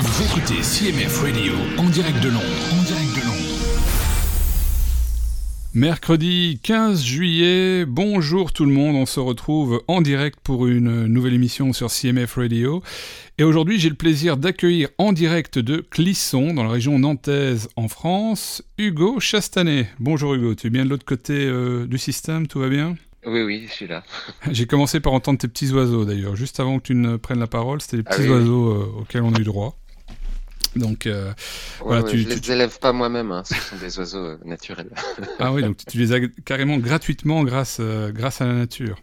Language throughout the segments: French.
Vous écoutez CMF Radio en direct de Londres. En direct de Londres. Mercredi 15 juillet, bonjour tout le monde, on se retrouve en direct pour une nouvelle émission sur CMF Radio. Et aujourd'hui, j'ai le plaisir d'accueillir en direct de Clisson, dans la région nantaise en France, Hugo Chastanet. Bonjour Hugo, tu es bien de l'autre côté euh, du système, tout va bien? Oui, oui, je suis là. J'ai commencé par entendre tes petits oiseaux d'ailleurs, juste avant que tu ne prennes la parole, c'était les Ah petits oui. oiseaux euh, auxquels on a eu droit. Donc, euh, Ouais, Voilà, ouais, tu- je tu- les élève pas moi-même, hein, ce sont des oiseaux euh, naturels. ah oui, donc tu les as carrément gratuitement grâce, euh, grâce à la nature.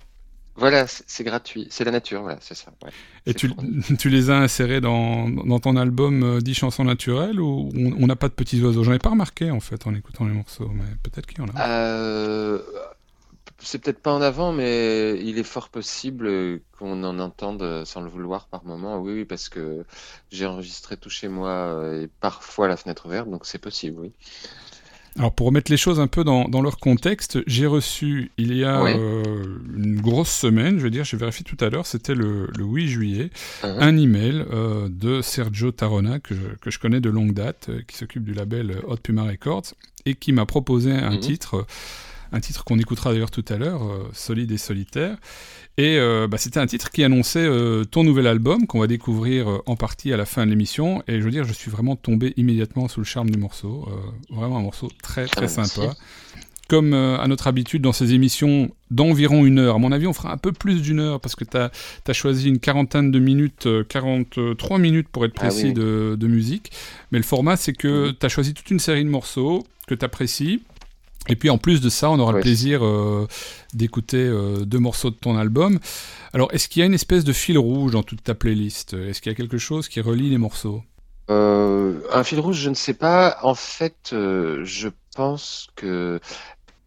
voilà, c'est gratuit, c'est la nature, voilà, c'est ça. ouais. Et tu, tu les as insérés dans, dans ton album euh, 10 chansons naturelles ou on on n'a pas de petits oiseaux? J'en ai pas remarqué en fait en écoutant les morceaux, mais peut-être qu'il y en a. C'est peut-être pas en avant, mais il est fort possible qu'on en entende sans le vouloir par moment. Oui, oui, parce que j'ai enregistré tout chez moi euh, et parfois la fenêtre ouverte, donc c'est possible, oui. Alors pour remettre les choses un peu dans, dans leur contexte, j'ai reçu il y a euh, une grosse semaine, je veux dire, j'ai vérifié tout à l'heure, c'était le, le 8 juillet, Hein un email euh, de Sergio Tarona que je, que je connais de longue date, euh, qui s'occupe du label Hot Puma Records et qui m'a proposé un Mhm. titre, un titre qu'on écoutera d'ailleurs tout à l'heure, euh, Solide et solitaire. Et euh, bah, c'était un titre qui annonçait euh, ton nouvel album qu'on va découvrir en partie à la fin de l'émission. Et je veux dire, je suis vraiment tombé immédiatement sous le charme du morceau. Vraiment un morceau très très Ah, sympa. Comme à notre habitude dans ces émissions d'environ une heure. À mon avis, on fera un peu plus d'une heure parce que tu as, choisi une quarantaine de minutes, euh, 43 minutes pour être Ah précis oui. de, de musique. Mais le format, c'est que tu as choisi toute une série de morceaux que tu apprécies. Et puis en plus de ça, on aura le plaisir euh, d'écouter euh, deux morceaux de ton album. Alors, est-ce qu'il y a une espèce de fil rouge dans toute ta playlist? Est-ce qu'il y a quelque chose qui relie les morceaux? Euh, un fil rouge, je ne sais pas. En fait, je pense que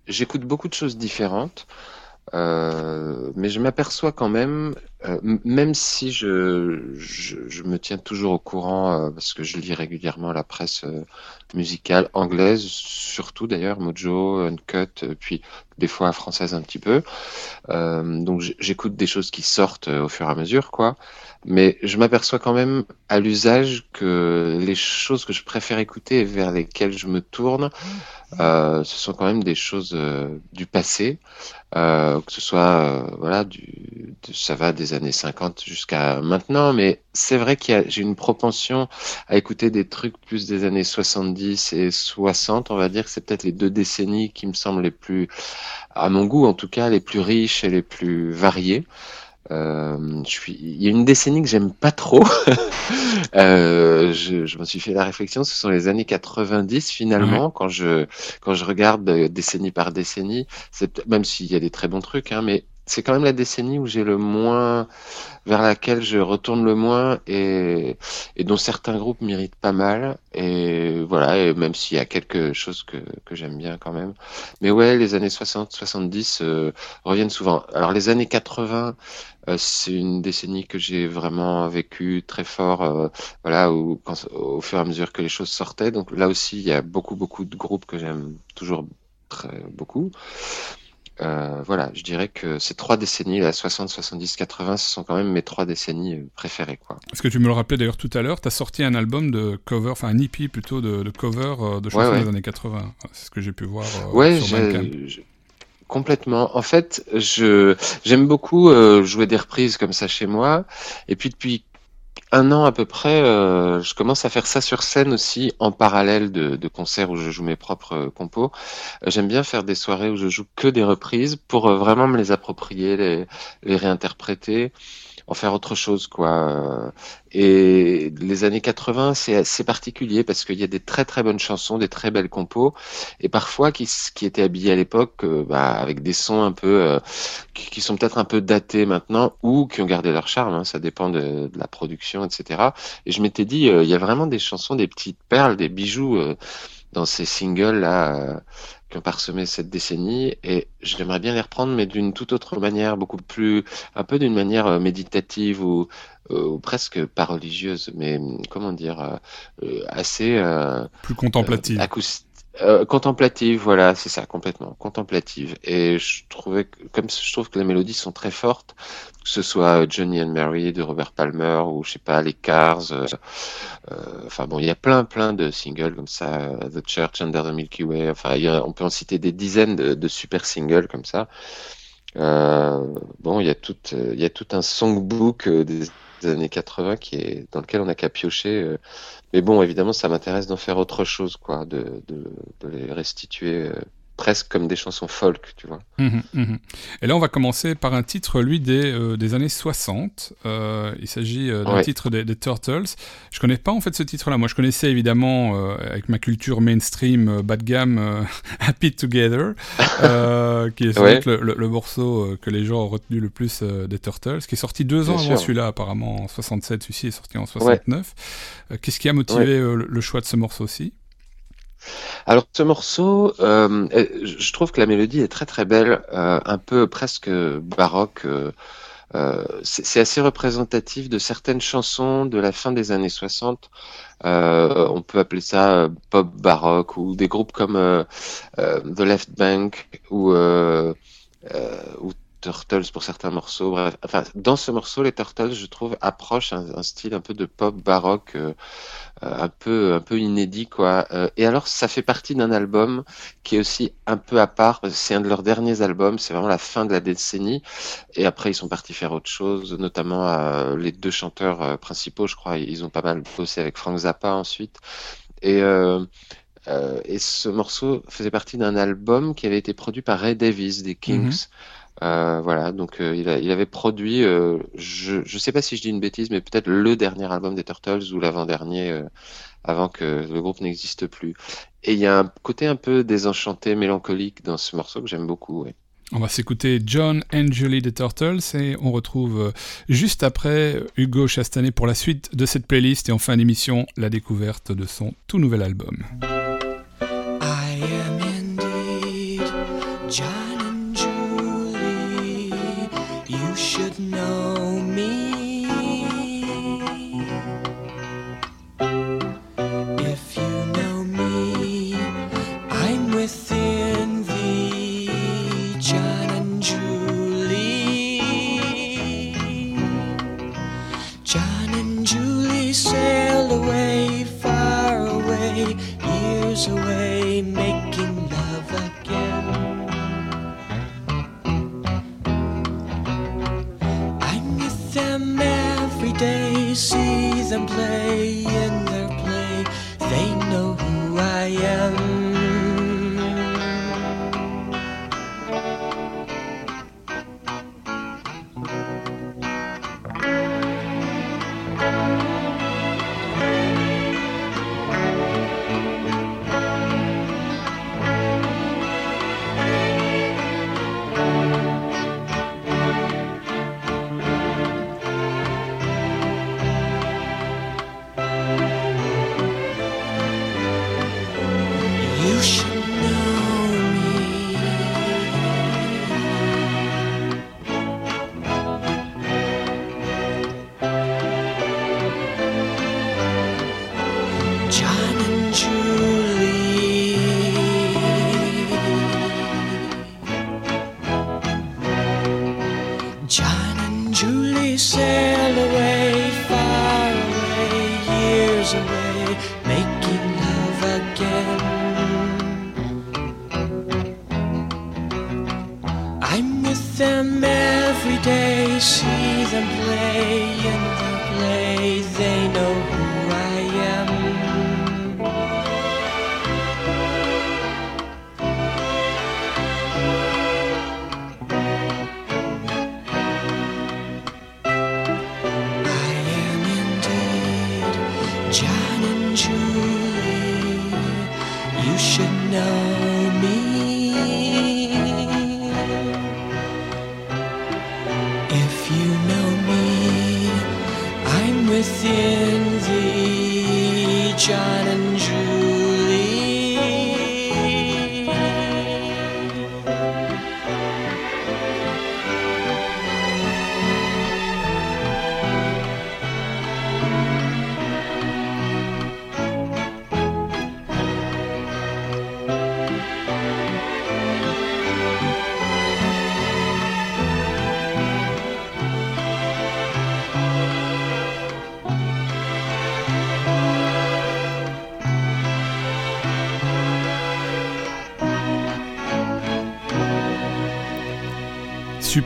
j'écoute beaucoup de choses différentes, euh, mais je m'aperçois quand même, euh, même si je, je, je me tiens toujours au courant, euh, parce que je lis régulièrement la presse musicale anglaise, surtout d'ailleurs, Mojo, Uncut, puis des fois française un petit peu. Donc j'écoute des choses qui sortent au fur et à mesure, quoi. Mais je m'aperçois quand même à l'usage que les choses que je préfère écouter et vers lesquelles je me tourne, ce sont quand même des choses euh, du passé, euh, que ce soit euh, voilà du de- ça va des années 50 jusqu'à maintenant, mais c'est vrai a j'ai une propension à écouter des trucs plus des années 70 et 60, on va dire que c'est peut-être les deux décennies qui me semblent les plus à mon goût en tout cas les plus riches et les plus variées. Euh, je suis... Il y a une décennie que j'aime pas trop. euh, je je me suis fait la réflexion. Ce sont les années 90 finalement. Quand je quand je regarde euh, décennie par décennie, même s'il y a des très bons trucs, hein, mais c'est quand même la décennie où j'ai le moins vers laquelle je retourne le moins et, dont certains groupes méritent pas mal. Et voilà, même s'il y a quelque chose que, que j'aime bien quand même. Mais ouais, les années 60-70 euh, reviennent souvent. Alors les années 80, euh, c'est une décennie que j'ai vraiment vécu très fort, euh, voilà, au fur et à mesure que les choses sortaient. Donc là aussi, il y a beaucoup, beaucoup de groupes que j'aime toujours très beaucoup. Euh, voilà, je dirais que ces trois décennies, la 60, 70, 80, ce sont quand même mes trois décennies euh, préférées, quoi. Parce que tu me le rappelais d'ailleurs tout à l'heure, tu as sorti un album de cover, enfin un EP plutôt de, de cover euh, de chansons ouais. des années 80. C'est ce que j'ai pu voir euh, Ouais, sur j'ai- complètement. En fait, je j'aime beaucoup euh, jouer des reprises comme ça chez moi. Et puis depuis un an à peu près, euh, je commence à faire ça sur scène aussi en parallèle de, concerts où je joue mes propres euh, compos. Euh, J'aime bien faire des soirées où je joue que des reprises pour vraiment me les approprier, les réinterpréter, en faire autre chose quoi. Et les années 80, c'est assez particulier parce qu'il y a des très très bonnes chansons, des très belles compos, et parfois qui, qui étaient habillés à l'époque euh, bah, avec des sons un peu euh, qui, qui sont peut-être un peu datés maintenant ou qui ont gardé leur charme. hein, ça dépend de, la production, etc. Et je m'étais dit, euh, il y a vraiment des chansons, des petites perles, des bijoux dans ces singles là. Qui ont parsemé cette décennie et j'aimerais bien les reprendre mais d'une toute autre manière beaucoup plus un peu d'une manière euh, méditative ou, euh, ou presque pas religieuse mais hum, comment dire euh, assez Plus contemplative. Euh, contemplative, voilà, c'est ça, complètement, contemplative. Et je trouvais, que, comme je trouve que les mélodies sont très fortes, que ce soit Johnny and Mary de Robert Palmer ou je sais pas les Cars. Euh, euh, enfin bon, il y a plein, plein de singles comme ça, The Church Under the Milky Way. Enfin, on peut en citer des dizaines de, super singles comme ça. bon, il y a tout, il y a tout un songbook des années 80 qui est dans lequel on a qu'à piocher. mais bon, évidemment, ça m'intéresse d'en faire autre chose, quoi, de, de, de les restituer presque comme des chansons folk, tu vois. Mhm, mhm. Et là, on va commencer par un titre, lui, des, euh, des années 60. Euh, il s'agit euh, d'un titre des, Turtles. Je connais pas en fait ce titre-là. Moi, je connaissais évidemment, avec ma culture mainstream bas de gamme, Happy Together, qui est le, morceau que les gens ont retenu le plus des Turtles, qui est sorti deux ans avant celui-là, apparemment, en 67. Celui-ci est sorti en 69. Qu'est-ce qui a motivé le choix de ce morceau-ci? Alors ce morceau, euh, je trouve que la mélodie est très très belle, euh, un peu presque baroque. Euh, c'est assez représentatif de certaines chansons de la fin des années 60. on peut appeler ça pop baroque ou des groupes comme The Left Bank ou, ou Turtles pour certains morceaux. Bref, enfin, dans ce morceau, les Turtles, je trouve, approchent un, style un peu de pop baroque, euh, euh, un peu, un peu inédit, quoi. Euh, et alors, ça fait partie d'un album qui est aussi un peu à part. C'est un de leurs derniers albums. C'est vraiment la fin de la décennie. Et après, ils sont partis faire autre chose, notamment les deux chanteurs principaux, je crois. Ils ont pas mal bossé avec Frank Zappa ensuite. Et et ce morceau faisait partie d'un album qui avait été produit par Ray Davis des Kings. Mm-hmm. Euh, voilà, donc euh, il, avait produit, euh, je ne sais pas si je dis une bêtise, mais peut-être le dernier album des Turtles ou l'avant-dernier, avant que le groupe n'existe plus. Et il y a un côté un peu désenchanté, mélancolique dans ce morceau que j'aime beaucoup. On va s'écouter John and Julie des Turtles et on retrouve juste après Hugo Chastanet pour la suite de cette playlist et en fin d'émission la découverte de son tout nouvel album. day.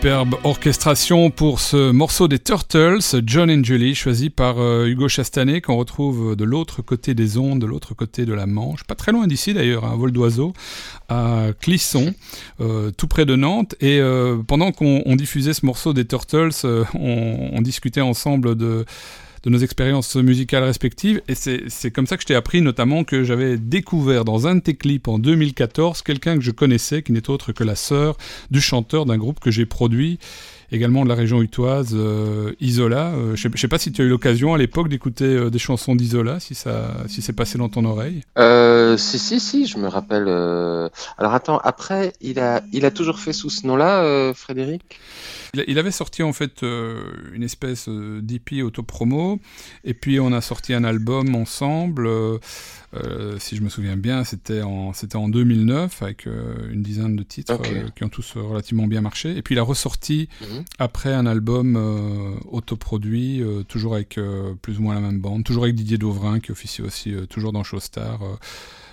Superbe orchestration pour ce morceau des Turtles, John and Julie, choisi par euh, Hugo Chastanet, qu'on retrouve de l'autre côté des ondes, de l'autre côté de la Manche, pas très loin d'ici d'ailleurs, un vol d'oiseau, à Clisson, euh, tout près de Nantes. Et euh, pendant qu'on diffusait ce morceau des Turtles, on, discutait ensemble de de nos expériences musicales respectives. Et c'est comme ça que je t'ai appris notamment que j'avais découvert dans un de tes clips en 2014 quelqu'un que je connaissais qui n'est autre que la sœur du chanteur d'un groupe que j'ai produit également de la région utoise, euh, Isola. Euh, je ne sais pas si tu as eu l'occasion à l'époque d'écouter euh, des chansons d'Isola, si ça, si c'est passé dans ton oreille. si si si, je me rappelle. Alors attends, après, il a, il a toujours fait sous ce nom-là, Frédéric? Il avait sorti en fait euh, une espèce euh, d'IP auto-promo, et puis on a sorti un album ensemble, euh, si je me souviens bien, c'était en, c'était en 2009, avec une dizaine de titres qui ont tous relativement bien marché. Et puis il a ressorti mhm. après un album autoproduit, toujours avec plus ou moins la même bande, toujours avec Didier Dauvrin qui officie aussi toujours dans Showstar.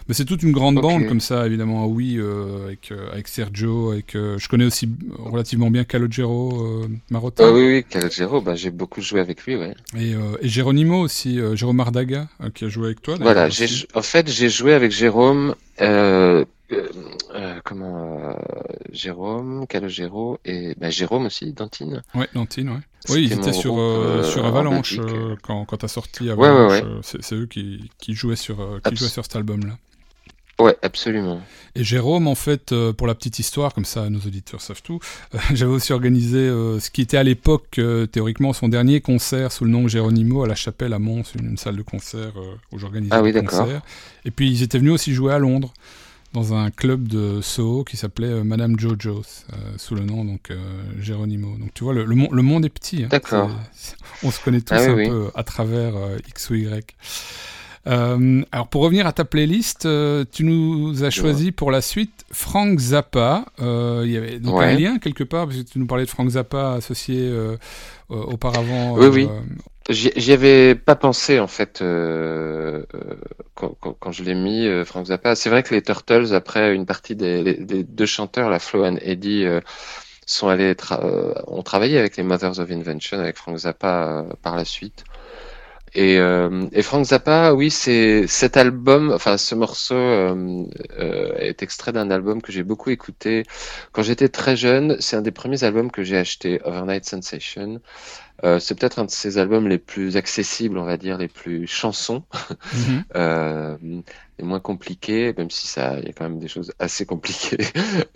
Mais c'est toute une grande bande comme ça, évidemment. Oui, euh, avec, euh, avec Sergio, avec. Euh, je connais aussi relativement bien Calogero Marotta. Ah oui, oui, Calogero, bah, j'ai beaucoup joué avec lui, ouais. Et, et Geronimo aussi, Jérôme Ardaga, qui a joué avec toi. Voilà, en fait, j'ai joué avec Jérôme. comment Jérôme, Calogero et bah, Jérôme aussi, Dantine. Ouais, Dantine, ouais. Oui, ils étaient sur, sur Avalanche quand, quand tu as sorti Avalanche. c'est eux qui, qui jouaient sur, qui jouaient sur cet album-là. Ouais, absolument. Et Jérôme, en fait, euh, pour la petite histoire, comme ça nos auditeurs savent tout, euh, j'avais aussi organisé euh, ce qui était à l'époque théoriquement son dernier concert sous le nom Géronimo à la Chapelle à Mons, une, salle de concert où j'organisais ah, oui, concerts. Et puis ils étaient venus aussi jouer à Londres dans un club de Soho qui s'appelait Madame Jojo, sous le nom donc Geronimo. Donc tu vois, le, le, monde est petit. Hein. D'accord. On se connaît tous ah un peu à travers X ou Y. Euh, alors pour revenir à ta playlist, euh, tu nous as choisi pour la suite Frank Zappa. Euh, il y avait donc un lien quelque part parce que tu nous parlais de Frank Zappa associé auparavant. Oui, oui. J'y avais pas pensé en fait quand, quand, je l'ai mis, Frank Zappa. C'est vrai que les Turtles, après une partie des, deux chanteurs, la Flo et Eddie, sont allés ont travaillé avec les Mothers of Invention, avec Frank Zappa par la suite. Et, euh, et, Frank Zappa, oui, c'est cet album, enfin ce morceau euh, euh, est extrait d'un album que j'ai beaucoup écouté quand j'étais très jeune. C'est un des premiers albums que j'ai acheté, Overnight Sensation. Euh, c'est peut-être un de ses albums les plus accessibles, on va dire, les plus chansons, mm les moins compliqués, même si ça, il y a quand même des choses assez compliquées.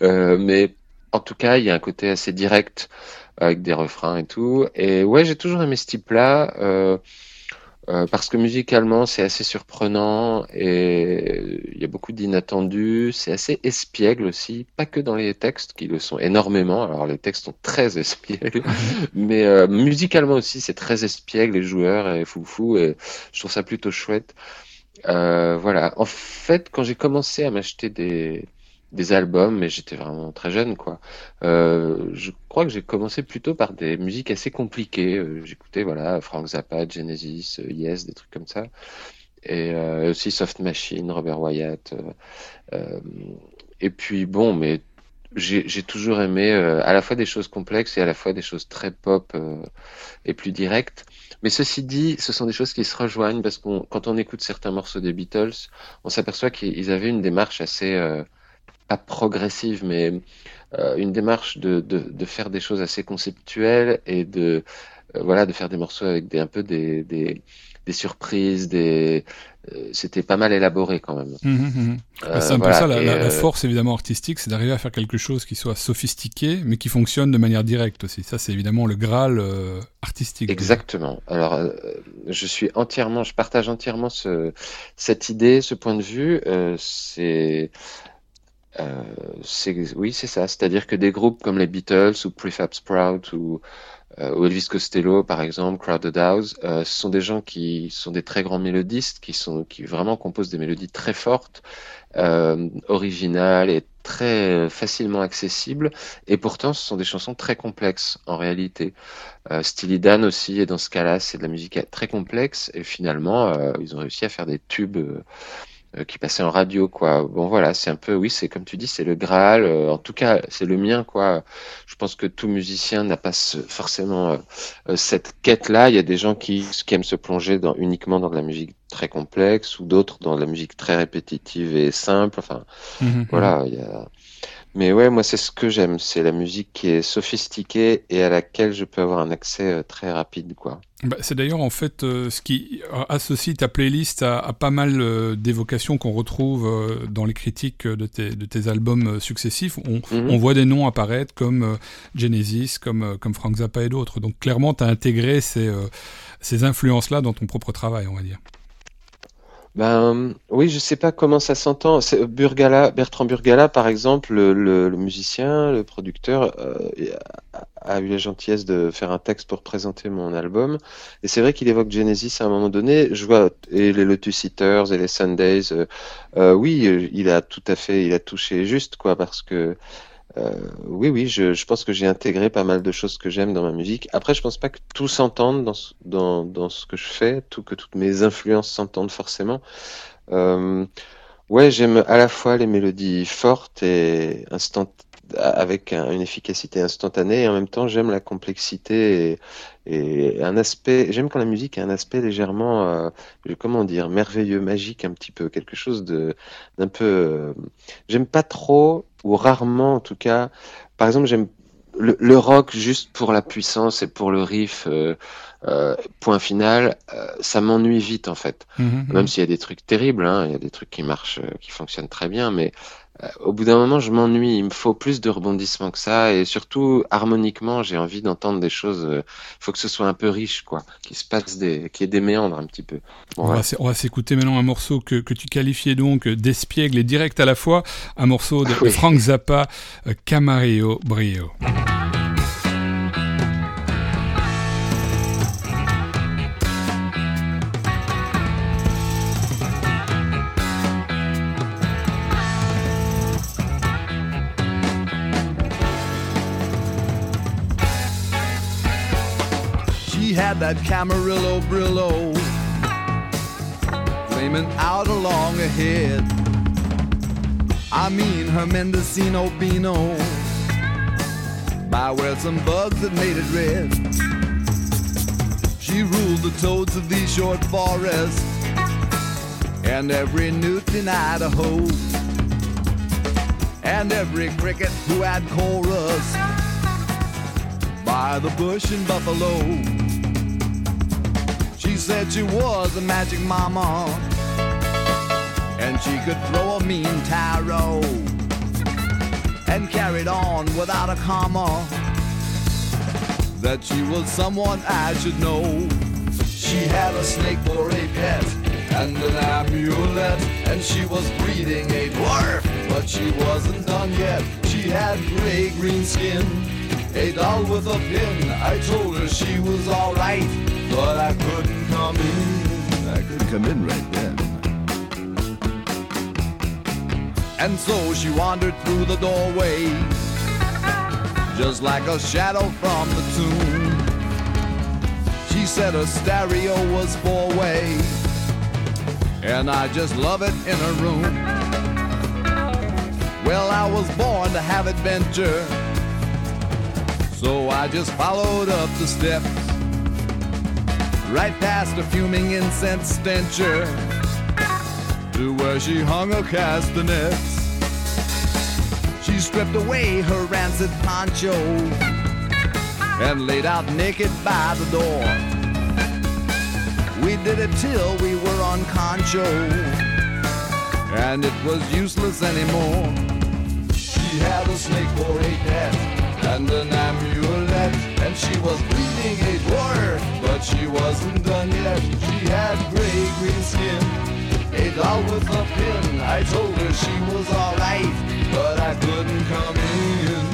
mais en tout cas, il y a un côté assez direct avec des refrains et tout. Et ouais, j'ai toujours aimé ce type-là. Euh, euh, parce que musicalement c'est assez surprenant et il y a beaucoup d'inattendus, c'est assez espiègle aussi, pas que dans les textes qui le sont énormément, alors les textes sont très espiègles, mais euh, musicalement aussi c'est très espiègle, les joueurs et foufou et je trouve ça plutôt chouette. Euh, voilà, en fait quand j'ai commencé à m'acheter des, des albums, mais j'étais vraiment très jeune, quoi. Euh, je crois que j'ai commencé plutôt par des musiques assez compliquées. Euh, j'écoutais, voilà, Frank Zappa, Genesis, euh, Yes, des trucs comme ça. Et aussi Soft Machine, Robert Wyatt. et puis, bon, mais j'ai toujours aimé à la fois des choses complexes et à la fois des choses très pop et plus directes. Mais ceci dit, ce sont des choses qui se rejoignent parce que quand on écoute certains morceaux des Beatles, on s'aperçoit qu'ils avaient une démarche assez pas progressive, mais euh, une démarche de, de, de, faire des choses assez conceptuelles et de euh, voilà de faire des morceaux avec des un peu des, des, des surprises, des euh, c'était pas mal élaboré quand même. Mmh, mmh, mmh. Bah, c'est un peu ça la, la, force évidemment artistique, c'est d'arriver à faire quelque chose qui soit sophistiqué, mais qui fonctionne de manière directe aussi. Ça, c'est évidemment le graal artistique. Exactement. Alors, je suis entièrement, je partage entièrement ce, cette idée, ce point de vue. c'est oui, c'est ça. C'est-à-dire que des groupes comme les Beatles ou Prefab Sprout ou, euh, ou Elvis Costello, par exemple, Crowded House, euh, ce sont des gens qui sont des très grands mélodistes, qui sont qui vraiment composent des mélodies très fortes, euh, originales et très facilement accessibles. Et pourtant, ce sont des chansons très complexes en réalité. Euh, Steely Dan aussi, et dans ce cas-là, c'est de la musique très complexe. Et finalement, euh, ils ont réussi à faire des tubes euh, qui passait en radio, quoi. Bon, voilà, c'est un peu, oui, c'est comme tu dis, c'est le Graal. euh, en tout cas, c'est le mien, quoi. Je pense que tout musicien n'a pas ce- forcément euh, euh, cette quête-là. Il y a des gens qui, qui aiment se plonger dans, uniquement dans de la musique très complexe ou d'autres dans de la musique très répétitive et simple. Enfin, Mhm. voilà, il y a... Mais ouais, moi, c'est ce que j'aime. C'est la musique qui est sophistiquée et à laquelle je peux avoir un accès euh, très rapide, quoi. Bah, c'est d'ailleurs en fait euh, ce qui associe ta playlist à, à pas mal euh, d'évocations qu'on retrouve dans les critiques de tes, de tes albums successifs. On, Mhm. on voit des noms apparaître comme Genesis, comme, comme Frank Zappa et d'autres. Donc clairement, tu as intégré ces, ces influences-là dans ton propre travail, on va dire. Ben oui, je sais pas comment ça s'entend. Burgala, Bertrand Burgala, par exemple, le, le- musicien, le producteur, euh, a, eu la gentillesse de faire un texte pour présenter mon album. Et c'est vrai qu'il évoque Genesis à un moment donné. Je vois et les Lotus Eaters et les Sundays. euh, euh, oui, il a tout à fait, il a touché juste quoi, parce que euh, oui, oui, je, pense que j'ai intégré pas mal de choses que j'aime dans ma musique. Après, je pense pas que tout s'entende dans, ce- que je fais, tout, que toutes mes influences s'entendent forcément. Euh, ouais, j'aime à la fois les mélodies fortes et avec un- une efficacité instantanée, et en même temps, j'aime la complexité et, et un aspect. J'aime quand la musique a un aspect légèrement, euh, comment dire, merveilleux, magique, un petit peu, quelque chose de d'un peu. euh, j'aime pas trop ou rarement, en tout cas. Par exemple, j'aime le, le rock juste pour la puissance et pour le riff. euh, euh, point final, euh, ça m'ennuie vite en fait. Mhm. Même s'il y a des trucs terribles, hein, il y a des trucs qui marchent, qui fonctionnent très bien, mais au bout d'un moment, je m'ennuie. Il me faut plus de rebondissements que ça, et surtout harmoniquement, j'ai envie d'entendre des choses. Il faut que ce soit un peu riche, quoi, qu'il se passe des, qu'il y ait des méandres un petit peu. Bon, On va, s- on va s'écouter maintenant un morceau que, que tu qualifiais donc d'espiègle et direct à la fois, un morceau de, Oui. Frank Zappa, euh, Camarillo Brio. Had that Camarillo Brillo flaming out along ahead. I mean her Mendocino Beano by where some bugs had made it red. She ruled the toads of these short forests and every newt in Idaho and every cricket who had chorus by the bush in Buffalo. She said she was a magic mama and she could throw a mean tarot and carried on without a comma that she was someone I should know. She had a snake for a pet and an amulet, and she was breeding a dwarf, but she wasn't done yet. She had gray green skin, a doll with a pin. I told her she was alright, but I couldn't come in. I couldn't come in right then. And so she wandered through the doorway, just like a shadow from the tomb. She said her stereo was four way, and I just love it in her room. Well, I was born to have adventure, so I just followed up the steps, right past a fuming incense stencher, to where she hung her castanets. She stripped away her rancid poncho and laid out naked by the door. We did it till we were on concho, and it was useless anymore. She had a snake for a pet and an amulet, and she was bleeding a dwarf, but she wasn't done yet. She had gray green skin, a doll with a pin. I told her she was alright, but I couldn't come in.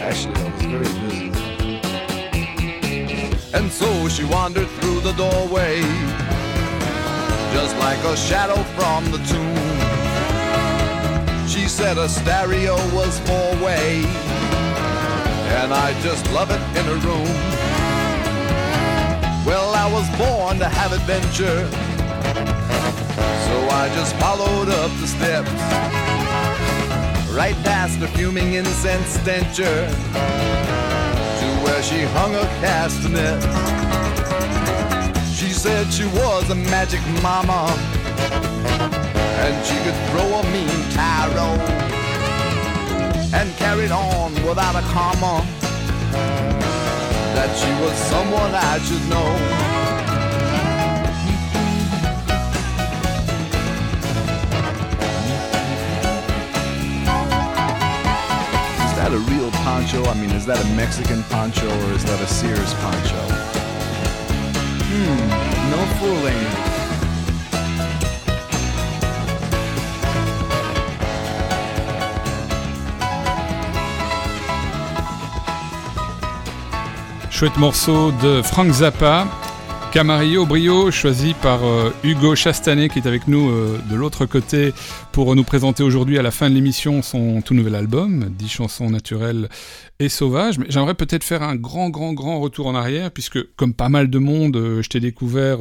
Actually, I was very busy. And so she wandered through the doorway, just like a shadow from the tomb. She said a stereo was four way, and I just love it in her room. Well, I was born to have adventure, so I just followed up the steps. Right past the fuming incense stencher to where she hung a castanet. She said she was a magic mama and she could throw a mean tarot and carried on without a comma that she was someone I should know. Is that a real poncho? I mean, is that a Mexican poncho or is that a Sears poncho? Hmm, no fooling. Chouette morceau de Frank Zappa, Camarillo Brio, choisi par euh, Hugo Chastanet qui est avec nous euh, de l'autre côté pour nous présenter aujourd'hui à la fin de l'émission son tout nouvel album, 10 chansons naturelles et sauvages. Mais j'aimerais peut-être faire un grand, grand, grand retour en arrière, puisque comme pas mal de monde, euh, je t'ai découvert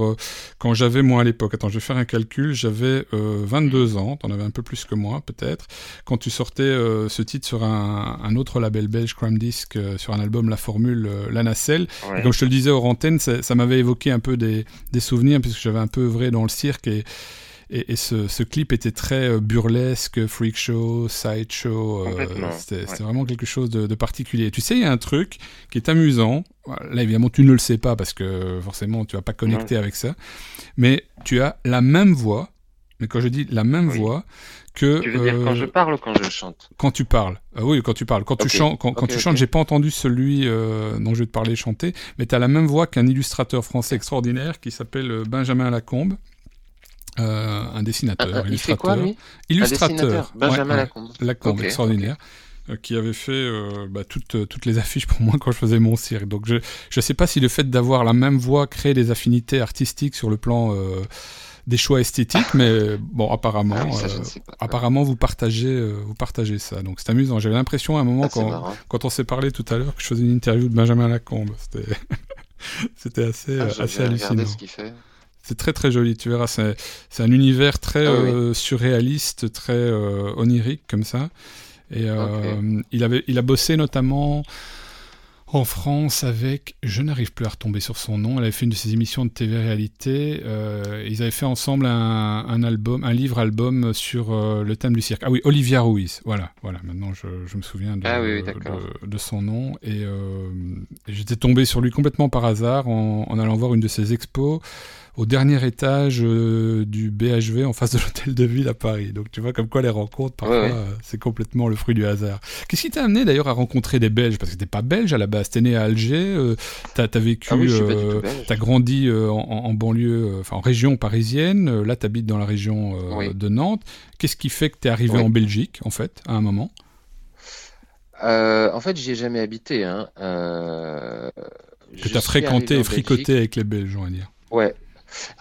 quand j'avais, moi à l'époque, attends, je vais faire un calcul, j'avais 22 ans, t'en avais un peu plus que moi peut-être, quand tu sortais ce titre sur un, un, autre label belge, Crime Disc, sur un album La Formule, La Nacelle. Ouais. Et comme je te le disais hors antenne, ça, ça m'avait évoqué un peu des, des souvenirs, puisque j'avais un peu œuvré dans le cirque et et, et ce, ce, clip était très euh, burlesque, freak show, side show. Euh, C'était ouais. vraiment quelque chose de, de, particulier. Tu sais, il y a un truc qui est amusant. Là, évidemment, tu ne le sais pas parce que forcément, tu vas pas connecter non. avec ça. Mais tu as la même voix. Mais quand je dis la même oui. voix que. Tu veux dire euh, quand je parle ou quand je chante? Quand tu parles. Euh, oui, quand tu parles. Quand okay. tu chantes, quand, okay, quand tu okay. chantes, j'ai pas entendu celui euh, dont je vais te parler chanter, mais tu as la même voix qu'un illustrateur français extraordinaire qui s'appelle euh, Benjamin Lacombe. Euh, un dessinateur, un, un, illustrateur. Quoi, lui? Illustrateur. Benjamin ouais, Lacombe. Lacombe, okay, extraordinaire. Okay. Euh, qui avait fait euh, bah, toutes, toutes les affiches pour moi quand je faisais mon cirque. Donc je ne sais pas si le fait d'avoir la même voix crée des affinités artistiques sur le plan euh, des choix esthétiques, mais bon, apparemment, ah oui, ça, euh, apparemment vous partagez, euh, vous partagez ça. Donc c'est amusant. J'avais l'impression à un moment ah, quand, quand on s'est parlé tout à l'heure que je faisais une interview de Benjamin Lacombe. C'était c'était assez, ah, assez hallucinant. ce. C'est très très joli, tu verras. C'est, c'est un univers très oui. euh, surréaliste, très euh, onirique comme ça. Et euh, okay. il, avait, il a bossé notamment en France avec, je n'arrive plus à retomber sur son nom, elle avait fait une de ses émissions de TV réalité. Euh, ils avaient fait ensemble un, un album, un livre-album sur euh, le thème du cirque. Ah oui, Olivia Ruiz. Voilà, voilà. Maintenant, je, je me souviens de, ah oui, de, de, son nom. Et, euh, et, j'étais tombé sur lui complètement par hasard en, en allant voir une de ses expos au dernier étage euh, du BHV en face de l'hôtel de ville à Paris. Donc tu vois comme quoi les rencontres parfois ouais, ouais. Euh, c'est complètement le fruit du hasard. Qu'est-ce qui t'a amené d'ailleurs à rencontrer des Belges? Parce que t'es pas belge à la base, t'es né à Alger, euh, t'as as vécu, ah oui, t'as grandi en, en, banlieue, enfin en région parisienne. Là t'habites dans la région oui. de Nantes. Qu'est-ce qui fait que t'es arrivé oui. en Belgique en fait à un moment? En fait, j'y ai jamais habité. Hein. Que tu as fréquenté et fricoté avec les Belges, on va dire. Ouais,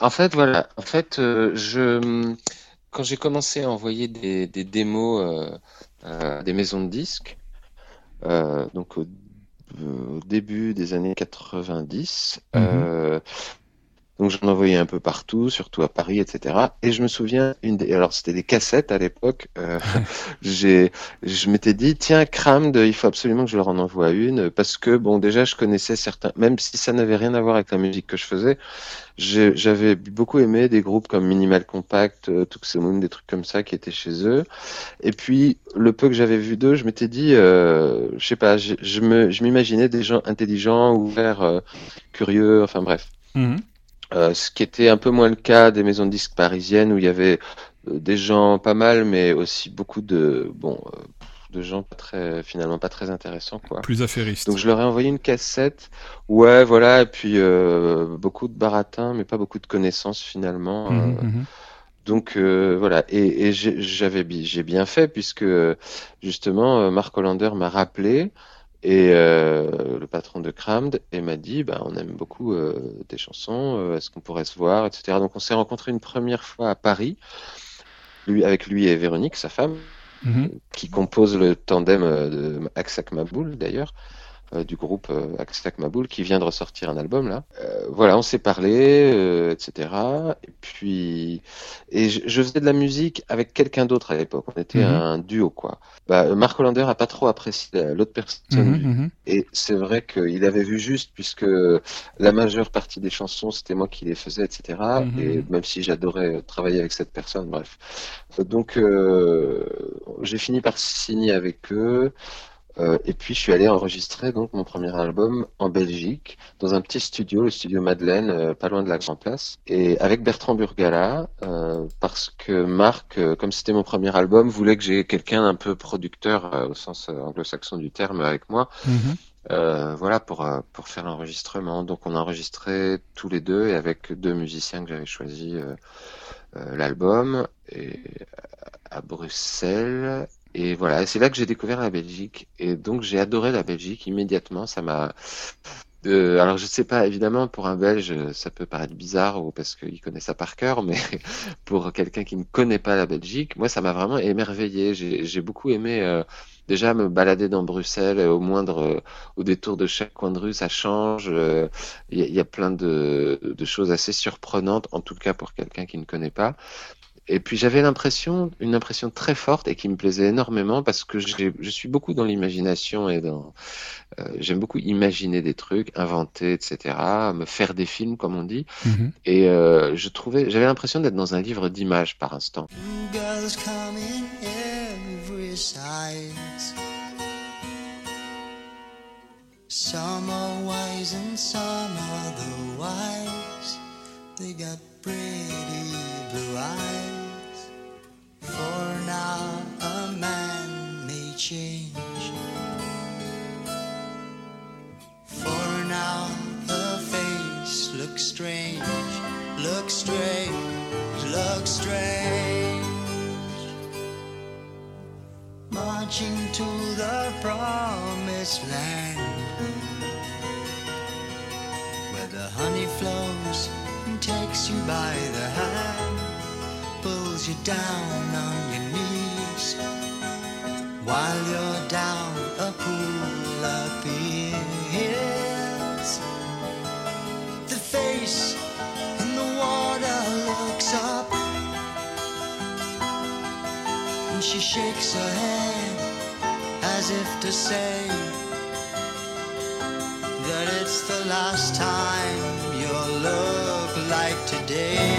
en fait, voilà. En fait, euh, je quand j'ai commencé à envoyer des, des démos euh, à des maisons de disques, euh, donc au, au, début des années 90, mm -hmm. Donc j'en envoyais un peu partout, surtout à Paris, etc. Et je me souviens, une des, alors c'était des cassettes à l'époque. j'ai, je m'étais dit, tiens, Crammed, il faut absolument que je leur en envoie une, parce que bon, déjà, je connaissais certains, même si ça n'avait rien à voir avec la musique que je faisais j'avais beaucoup aimé des groupes comme Minimal Compact, euh, Tuxemoon, des trucs comme ça qui étaient chez eux. Et puis le peu que j'avais vu d'eux, je m'étais dit, euh, je sais pas, je, je me, je m'imaginais des gens intelligents, ouverts, euh, curieux, enfin bref. Mm -hmm. Euh, ce qui était un peu moins le cas des maisons de disques parisiennes où il y avait euh, des gens pas mal, mais aussi beaucoup de bon euh, de gens pas très finalement pas très intéressants quoi. Plus affairistes. Donc je leur ai envoyé une cassette. Ouais, voilà, et puis euh, beaucoup de baratins mais pas beaucoup de connaissances finalement. Mmh, euh, mmh. Donc euh, voilà, et, et j'avais j'ai bien fait puisque justement Marc Hollander m'a rappelé et euh, le patron de Crammed et m'a dit bah on aime beaucoup euh, tes chansons, est-ce qu'on pourrait se voir, etc. Donc on s'est rencontrés une première fois à Paris, lui avec lui et Véronique, sa femme. Mmh. qui compose le tandem de Aksak Maboul d'ailleurs, euh, du groupe euh, Aksak Maboul, qui vient de ressortir un album là. Euh, voilà, on s'est parlé, etc. Et puis, Et je, je faisais de la musique avec quelqu'un d'autre à l'époque. On était Mhm. un duo, quoi. Bah, Marc Hollander a pas trop apprécié la- l'autre personne. Mhm, mhm. Et c'est vrai qu'il avait vu juste, puisque la majeure partie des chansons, c'était moi qui les faisais, etc. Et même si j'adorais travailler avec cette personne, bref. Donc, euh, j'ai fini par signer avec eux. Euh, et puis, je suis allé enregistrer donc mon premier album en Belgique, dans un petit studio, le studio Madeleine, euh, pas loin de la Grand Place, et avec Bertrand Burgala, euh, parce que Marc, comme c'était mon premier album, voulait que j'ai quelqu'un un peu producteur au sens anglo-saxon du terme avec moi. Mhm. Voilà pour pour faire l'enregistrement. Donc on a enregistré tous les deux et avec deux musiciens que j'avais choisi euh, l'album et à Bruxelles. Et voilà, c'est là que j'ai découvert la Belgique. Et donc j'ai adoré la Belgique immédiatement. Ça m'a euh, alors je sais pas, évidemment pour un Belge ça peut paraître bizarre ou parce qu'il connaît ça par cœur, mais pour quelqu'un qui ne connaît pas la Belgique, moi ça m'a vraiment émerveillé. J'ai beaucoup aimé euh, déjà me balader dans Bruxelles au moindre au détour de chaque coin de rue, ça change. euh, il y a plein de, de choses assez surprenantes, en tout cas pour quelqu'un qui ne connaît pas. Et puis j'avais l'impression, une impression très forte et qui me plaisait énormément parce que je suis beaucoup dans l'imagination et dans, euh, j'aime beaucoup imaginer des trucs, inventer, etc., me faire des films comme on dit. Mhm. Et euh, je trouvais, j'avais l'impression d'être dans un livre d'images par instant. Two girls come in every size. Some are wise and some otherwise. They got pretty blue eyes. Promised land where the honey flows and takes you by the hand, pulls you down on your knees while you're down a pool appears. The face in the water looks up and she shakes her head as if to say day.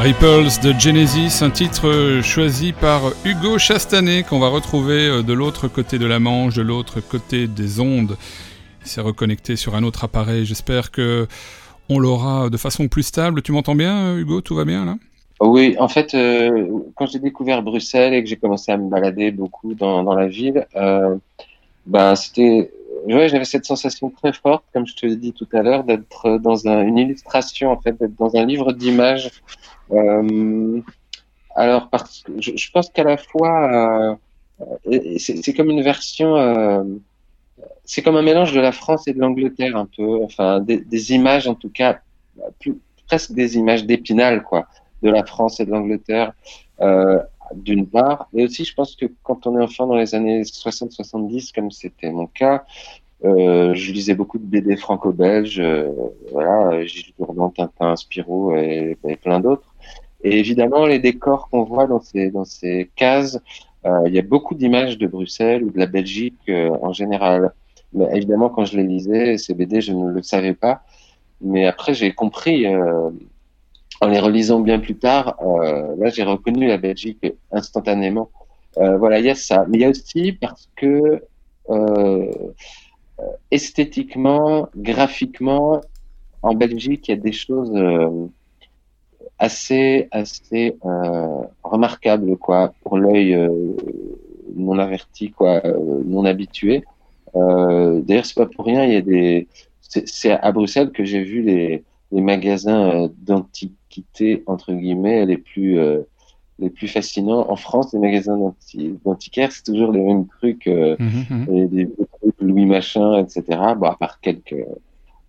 Ripples de Genesis, un titre choisi par Hugo Chastanet qu'on va retrouver euh, de l'autre côté de la Manche, de l'autre côté des ondes. Il s'est reconnecté sur un autre appareil. J'espère que on l'aura de façon plus stable. Tu m'entends bien, Hugo? Tout va bien là? Oui, en fait, euh, quand j'ai découvert Bruxelles et que j'ai commencé à me balader beaucoup dans, la ville, euh, bah, c'était j'avais cette sensation très forte, comme je te l'ai dit tout à l'heure, d'être dans un, une illustration, en fait, d'être dans un livre d'images. Euh, alors, parce que je, je pense qu'à la fois, euh, c'est comme une version, euh, c'est comme un mélange de la France et de l'Angleterre, un peu, enfin, des, des, images, en tout cas, plus, presque des images d'épinal, quoi, de la France et de l'Angleterre. Euh, d'une part, mais aussi je pense que quand on est enfant dans les années 60-70, comme c'était mon cas, euh, je lisais beaucoup de BD franco-belges, euh, voilà, Gilles Jourdan, Tintin, Spirou et, et plein d'autres. Et évidemment, les décors qu'on voit dans ces, dans ces cases, euh, il y a beaucoup d'images de Bruxelles ou de la Belgique euh, en général. Mais évidemment, quand je les lisais, ces BD, je ne le savais pas. Mais après, j'ai compris euh, en les relisant bien plus tard, euh, là j'ai reconnu la Belgique instantanément. Euh, voilà, il y a ça. Mais il y a aussi parce que euh, esthétiquement, graphiquement, en Belgique, il y a des choses assez, assez euh, remarquables, quoi, pour l'œil euh, non averti, quoi, non habitué. D'ailleurs, c'est pas pour rien. Il y a des, c'est à Bruxelles que j'ai vu les, les magasins d'antiques entre guillemets les plus euh, les plus fascinants en France les magasins d'antiquaires c'est toujours les mêmes trucs euh, mmh, des, trucs Louis machin etc bon à part quelques euh,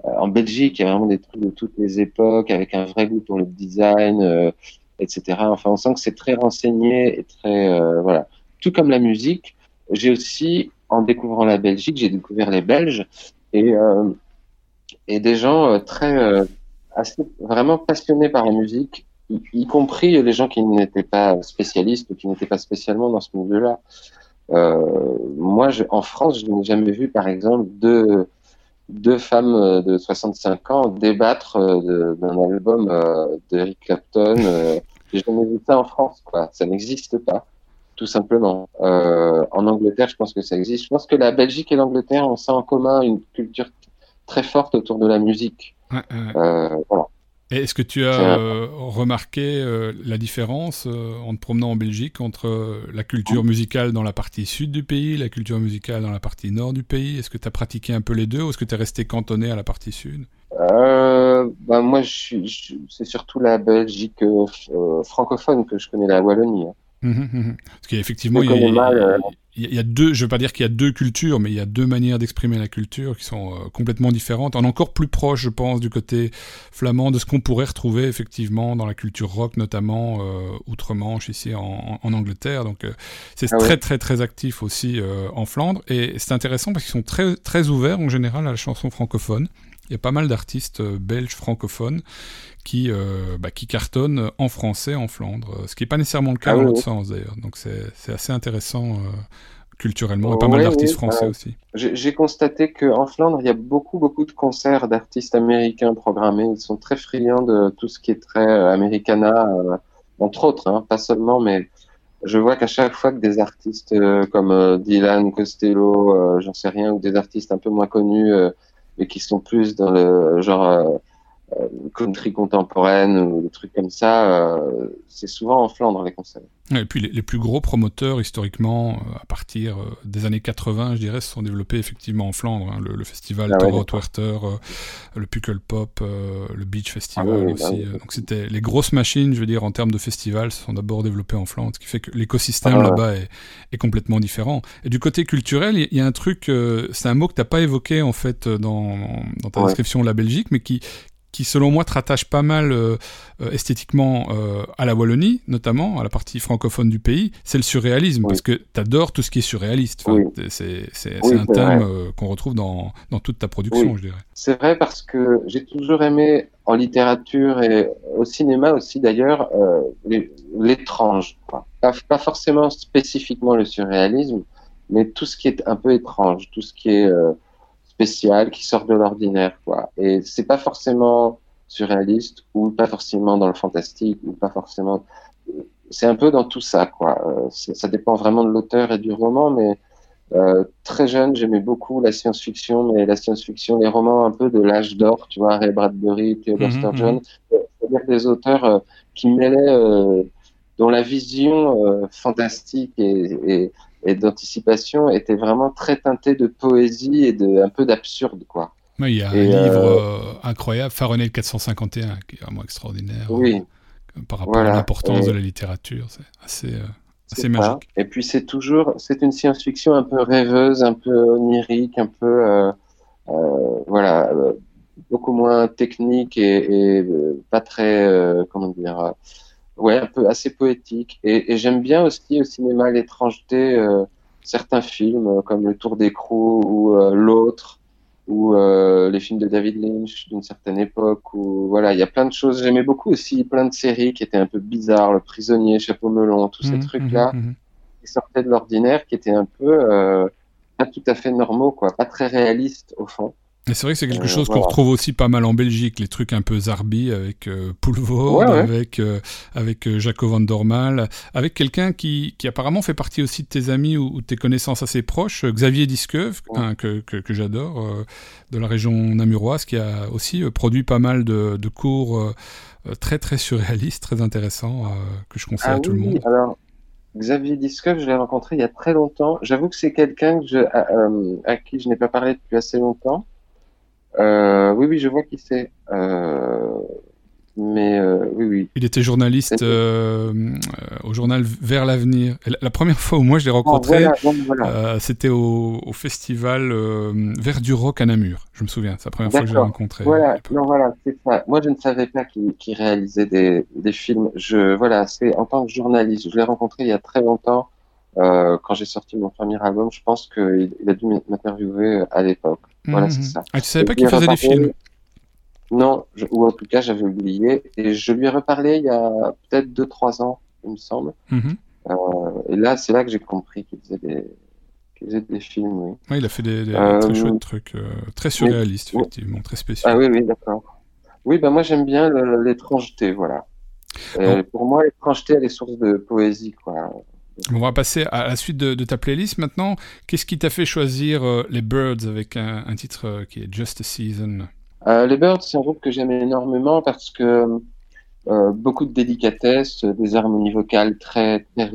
en Belgique il y a vraiment des trucs de toutes les époques avec un vrai goût pour le design etc enfin on sent que c'est très renseigné et très voilà. Tout comme la musique j'ai aussi en découvrant la Belgique j'ai découvert les Belges. Et et des gens très assez, vraiment passionnés par la musique, y, y compris les gens qui n'étaient pas spécialistes ou qui n'étaient pas spécialement dans ce milieu-là. Euh, moi, je, en France, je n'ai jamais vu, par exemple, deux, deux femmes de 65 ans débattre euh, d'un album euh, d'Eric Clapton. Euh, J'ai jamais vu ça en France, quoi. Ça n'existe pas, tout simplement. Euh, en Angleterre, je pense que ça existe. Je pense que la Belgique et l'Angleterre ont ça en commun, une culture très forte autour de la musique. Ouais, ouais. Euh, voilà. Est-ce que tu as euh, remarqué euh, la différence euh, en te promenant en Belgique entre la culture musicale dans la partie sud du pays, la culture musicale dans la partie nord du pays? Est-ce que tu as pratiqué un peu les deux ou est-ce que tu es resté cantonné à la partie sud? Bah, Moi, je, je, c'est surtout la Belgique francophone que je connais, la Wallonie. Hein. Mmh, mmh. Parce qu'effectivement, il, il, mal, il, y a deux, je veux pas dire qu'il y a deux cultures, mais il y a deux manières d'exprimer la culture qui sont euh, complètement différentes. Est encore plus proche, je pense, du côté flamand de ce qu'on pourrait retrouver effectivement dans la culture rock, notamment euh, outre-Manche ici en, en, Angleterre. Donc euh, c'est ah très ouais. très très actif aussi euh, en Flandre et c'est intéressant parce qu'ils sont très très ouverts en général à la chanson francophone. Il y a pas mal d'artistes euh, belges francophones qui, euh, bah, qui cartonnent en français en Flandre, ce qui n'est pas nécessairement le cas ah dans oui, l'autre sens d'ailleurs. Donc c'est assez intéressant euh, culturellement, et pas mal d'artistes oui, français aussi. J'ai constaté qu'en Flandre, il y a beaucoup, beaucoup de concerts d'artistes américains programmés. Ils sont très friands de tout ce qui est très euh, americana, euh, entre autres, hein, pas seulement, mais je vois qu'à chaque fois que des artistes euh, comme euh, Dylan, Costello, euh, j'en sais rien, ou des artistes un peu moins connus, mais qui sont plus dans le genre euh, country contemporaine ou des trucs comme ça, euh, c'est souvent en Flandre les concerts. Et puis les, les plus gros promoteurs historiquement, euh, à partir des années 80, je dirais, se sont développés effectivement en Flandre. Hein, le, le, festival ah Toro ouais, le Puckle Pop, le Beach Festival ah ouais, aussi. Bah donc c'était les grosses machines, je veux dire, en termes de festivals, se sont d'abord développées en Flandre, ce qui fait que l'écosystème ah là-bas est, est, complètement différent. Et du côté culturel, il y, y, a un truc, c'est un mot que tu n'as pas évoqué en fait dans, dans ta description de la Belgique, mais qui, qui selon moi te rattache pas mal euh, euh, esthétiquement euh, à la Wallonie, notamment à la partie francophone du pays, c'est le surréalisme, oui. parce que tu adores tout ce qui est surréaliste. Enfin, oui. C'est oui, un thème euh, qu'on retrouve dans, dans, toute ta production, je dirais. C'est vrai parce que j'ai toujours aimé en littérature et au cinéma aussi d'ailleurs l'étrange. Pas, pas forcément spécifiquement le surréalisme, mais tout ce qui est un peu étrange, tout ce qui est spécial qui sort de l'ordinaire quoi et c'est pas forcément surréaliste ou pas forcément dans le fantastique ou pas forcément. C'est un peu dans tout ça, quoi. Euh, ça dépend vraiment de l'auteur et du roman, mais euh, très jeune, j'aimais beaucoup la science-fiction, mais la science-fiction, les romans un peu de l'âge d'or, tu vois, Ray Bradbury, Theodore Mhm, Sturgeon, c'est-à-dire des auteurs euh, qui mêlaient, euh, dont la vision fantastique et, et, et d'anticipation était vraiment très teintée de poésie et de un peu d'absurde, quoi. Il y a Et, un livre euh, euh, incroyable, Fahrenheit 451, qui est vraiment extraordinaire. Oui. euh, par rapport Voilà. à l'importance Et- de la littérature. C'est assez, euh, ça. magique. Et puis c'est toujours, c'est une science-fiction un peu rêveuse, un peu onirique, un peu, euh, euh, voilà, euh, beaucoup moins technique et, et, euh, pas très, euh, comment dire, euh, ouais, un peu assez poétique. Et, et j'aime bien aussi au cinéma l'étrangeté, euh, certains films euh, comme Le Tour d'écrou ou euh, L'autre ou euh, les films de David Lynch d'une certaine époque ou voilà, il y a plein de choses. J'aimais beaucoup aussi plein de séries qui étaient un peu bizarres, Le Prisonnier, Chapeau melon, tous ces Mhm, trucs-là mhm, mhm. qui sortaient de l'ordinaire, qui étaient un peu euh, pas tout à fait normaux, quoi, pas très réalistes au fond. Et c'est vrai que c'est quelque Euh, chose qu'on retrouve aussi pas mal en Belgique, les trucs un peu zarbi avec euh, Poulvord, Ouais, ouais. avec, euh, avec euh, Jaco van Dormal, avec quelqu'un qui, qui apparemment fait partie aussi de tes amis ou, ou de tes connaissances assez proches, euh, Xavier Disqueuve, Ouais. hein, que, que, que j'adore, euh, de la région namuroise, qui a aussi produit pas mal de, de cours très très surréalistes, très intéressants, que je conseille à tout le Ah monde. alors Xavier Discoff, je l'ai rencontré il y a très longtemps. J'avoue que c'est quelqu'un que je, à, euh, à qui je n'ai pas parlé depuis assez longtemps. Euh, oui, oui, je vois qui c'est. Euh, mais euh, oui, oui. Il était journaliste euh, euh, au journal Vers l'avenir. La, la première fois où moi je l'ai Oh, rencontré, voilà, bon, voilà. Euh, c'était au, au festival euh, Vert du Rock à Namur. Je me souviens, c'est la première fois que je l'ai rencontré. Voilà, non, voilà, c'est ça. Moi, je ne savais pas qu'il réalisait des, des films. Je, voilà, c'est en tant que journaliste. Je l'ai rencontré il y a très longtemps, euh, quand j'ai sorti mon premier album. Je pense qu'il il a dû m'interviewer à l'époque. Voilà, Mhm. c'est ça. Ah, tu savais pas qu'il faisait des films Non, je- ou en tout cas, j'avais oublié. Et je lui ai reparlé il y a peut-être deux, trois ans, il me semble. Mhm. Euh, et là, c'est là que j'ai compris qu'il faisait des, qu'il faisait des films, oui. Ouais, il a fait des, des Euh, très chouettes trucs, euh, très surréalistes, effectivement, très spéciaux. Ah oui, oui, d'accord. Oui, ben moi j'aime bien l'étrangeté, voilà. Pour moi, l'étrangeté, elle est source de poésie, quoi. On va passer à la suite de, ta playlist maintenant. Qu'est-ce qui t'a fait choisir euh, les Birds avec un, titre euh, qui est Just a Season? Euh, les Birds, c'est un groupe que j'aime énormément parce que beaucoup de délicatesse, des harmonies vocales très, très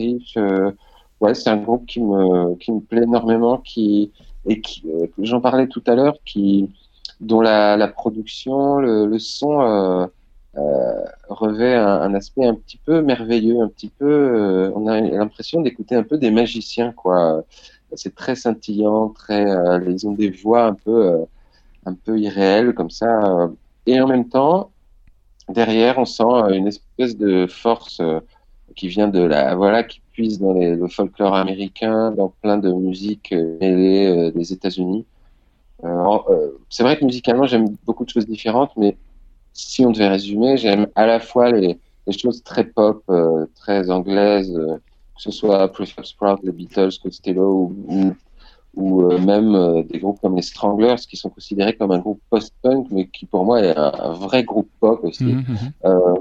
ouais, c'est un groupe qui me, qui me plaît énormément, qui, et qui, j'en parlais tout à l'heure, qui, dont la, production, le, son revêt un, aspect un petit peu merveilleux, un petit peu. euh, on a l'impression d'écouter un peu des magiciens, quoi. C'est très scintillant, très. euh, ils ont des voix un peu. euh, un peu irréel comme ça. euh, Et en même temps, derrière, on sent euh, une espèce de force euh, qui vient de la, voilà, qui puise dans le folklore américain, dans plein de musiques euh, mêlées euh, des États-Unis. Euh, euh, c'est vrai que musicalement, j'aime beaucoup de choses différentes, mais si on devait résumer, j'aime à la fois les, les choses très pop, euh, très anglaises, euh, que ce soit Prefab Sprout, les Beatles, Costello ou, ou ou euh, même euh, des groupes comme les Stranglers qui sont considérés comme un groupe post-punk mais qui pour moi est un, un vrai groupe pop aussi. Euh,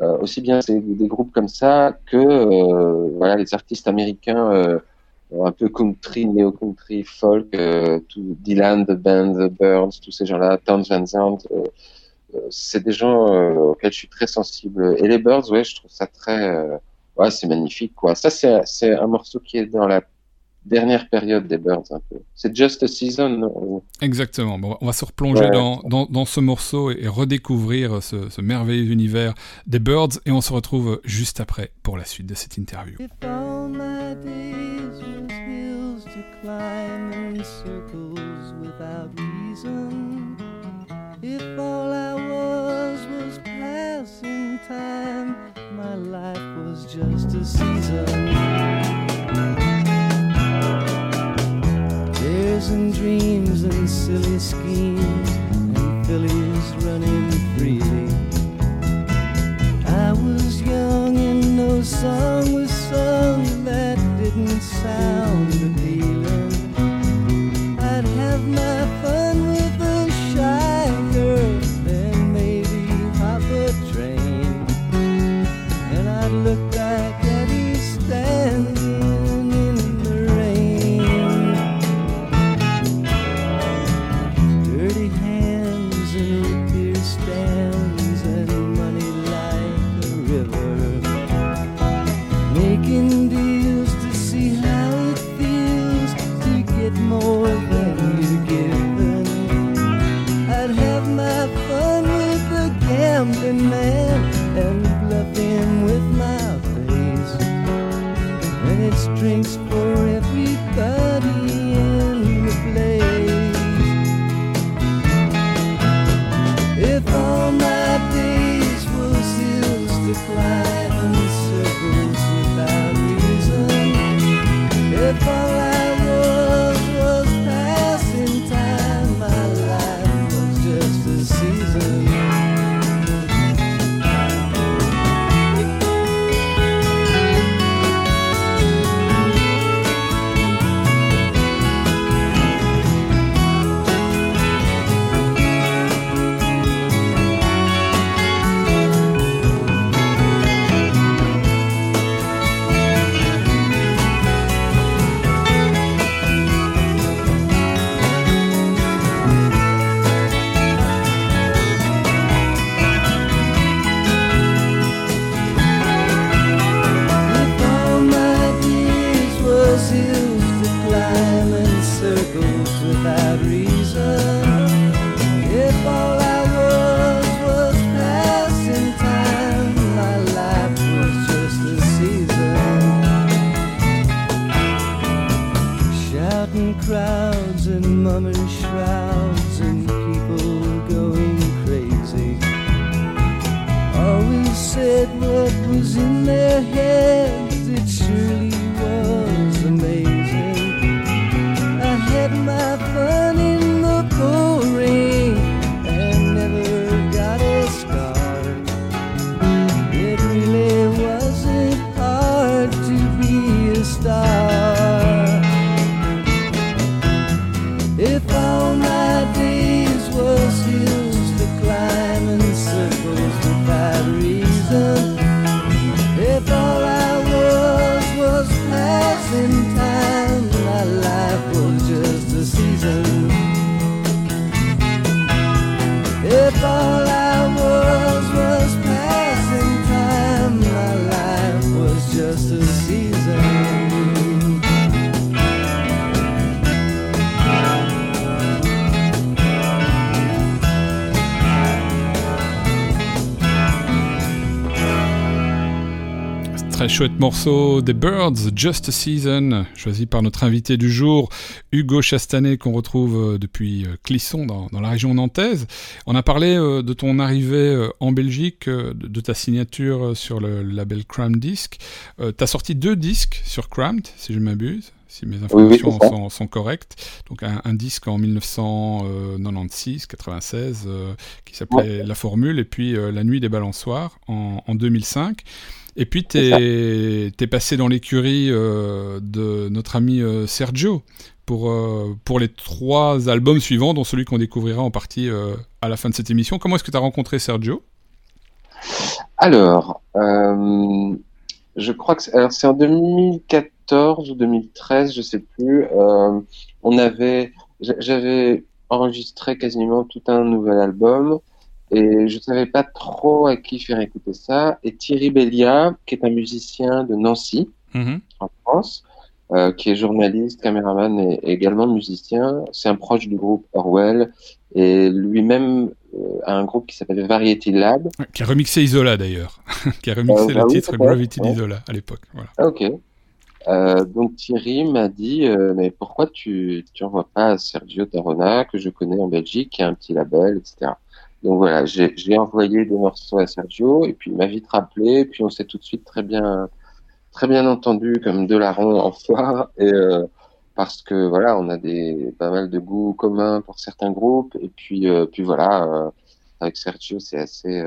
euh, aussi bien c'est des groupes comme ça que voilà les artistes américains un peu country, néo-country, folk, tout, Dylan, The Band, The Birds, tous ces gens-là, Towns Van Zandt, c'est des gens euh, auxquels je suis très sensible. Et les Birds, ouais, je trouve ça très, euh, ouais, c'est magnifique, quoi. Ça, c'est, c'est un morceau qui est dans la dernière période des Birds, un peu. C'est Just a Season. Exactement. Bon, on va se replonger Ouais. dans, dans, dans ce morceau et, et redécouvrir ce, ce merveilleux univers des Birds et on se retrouve juste après pour la suite de cette interview. If all passing time, my life was just a season. Tears and dreams and silly schemes and fillies running freely. I was young and no song was sung that didn't sound chouette morceau des Birds, Just a Season, choisi par notre invité du jour, Hugo Chastanet, qu'on retrouve euh, depuis euh, Clisson, dans, dans la région nantaise. On a parlé euh, de ton arrivée en Belgique, de, ta signature sur le label Cram Disc. Tu as sorti deux disques sur Cramped, si je m'abuse, si mes informations sont, sont correctes. Donc un, un disque en 1996, 96, euh, qui s'appelait La Formule, et puis euh, La Nuit des Balançoires en, en 2005. Et puis, tu es, passé dans l'écurie euh, de notre ami euh, Sergio pour, euh, pour les trois albums suivants, dont celui qu'on découvrira en partie euh, à la fin de cette émission. Comment est-ce que tu as rencontré Sergio? Alors, je crois que c'est en 2014 ou 2013, je sais plus. on avait, j'a- j'avais enregistré quasiment tout un nouvel album et je savais pas trop à qui faire écouter ça. Et Thierry Bellia, qui est un musicien de Nancy en France, euh, qui est journaliste, caméraman et, et également musicien, c'est un proche du groupe Orwell et lui-même euh, a un groupe qui s'appelle Variety Lab. Ouais, Qui a remixé Isola d'ailleurs. qui a remixé Euh, le bah titre Gravity ouais. d'Isola à l'époque. Voilà. Ah, ok. Euh, donc Thierry m'a dit, euh, mais pourquoi tu tu envoies pas à Sergio Tarona que je connais en Belgique, qui a un petit label, etc. Donc voilà, j'ai envoyé des morceaux à Sergio et puis il m'a vite rappelé, puis on s'est tout de suite très bien très bien entendu comme deux larrons en et euh, parce que voilà, on a des pas mal de goûts communs pour certains groupes. Et puis euh, voilà, euh, avec Sergio c'est assez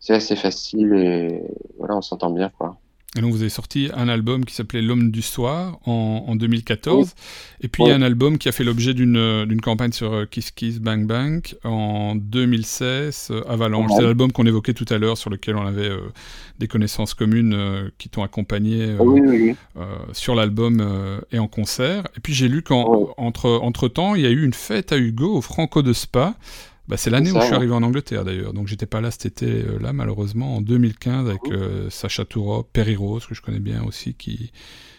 c'est assez facile et voilà, on s'entend bien quoi. Et donc vous avez sorti un album qui s'appelait L'homme du soir en, en 2014. Et puis un album qui a fait l'objet d'une euh, d'une campagne sur euh, Kiss Kiss Bang Bang en 2016, euh, Avalanche. C'est l'album qu'on évoquait tout à l'heure sur lequel on avait euh, des connaissances communes euh, qui t'ont accompagné euh, sur l'album et en concert. Et puis j'ai lu qu'entre entre temps, il y a eu une fête à Hugo au Franco de Spa. Bah, c'est l'année où je suis arrivé en Angleterre d'ailleurs, donc j'étais pas là cet été-là malheureusement en 2015 avec euh, Sacha Tourop, Perry Rose que je connais bien aussi qui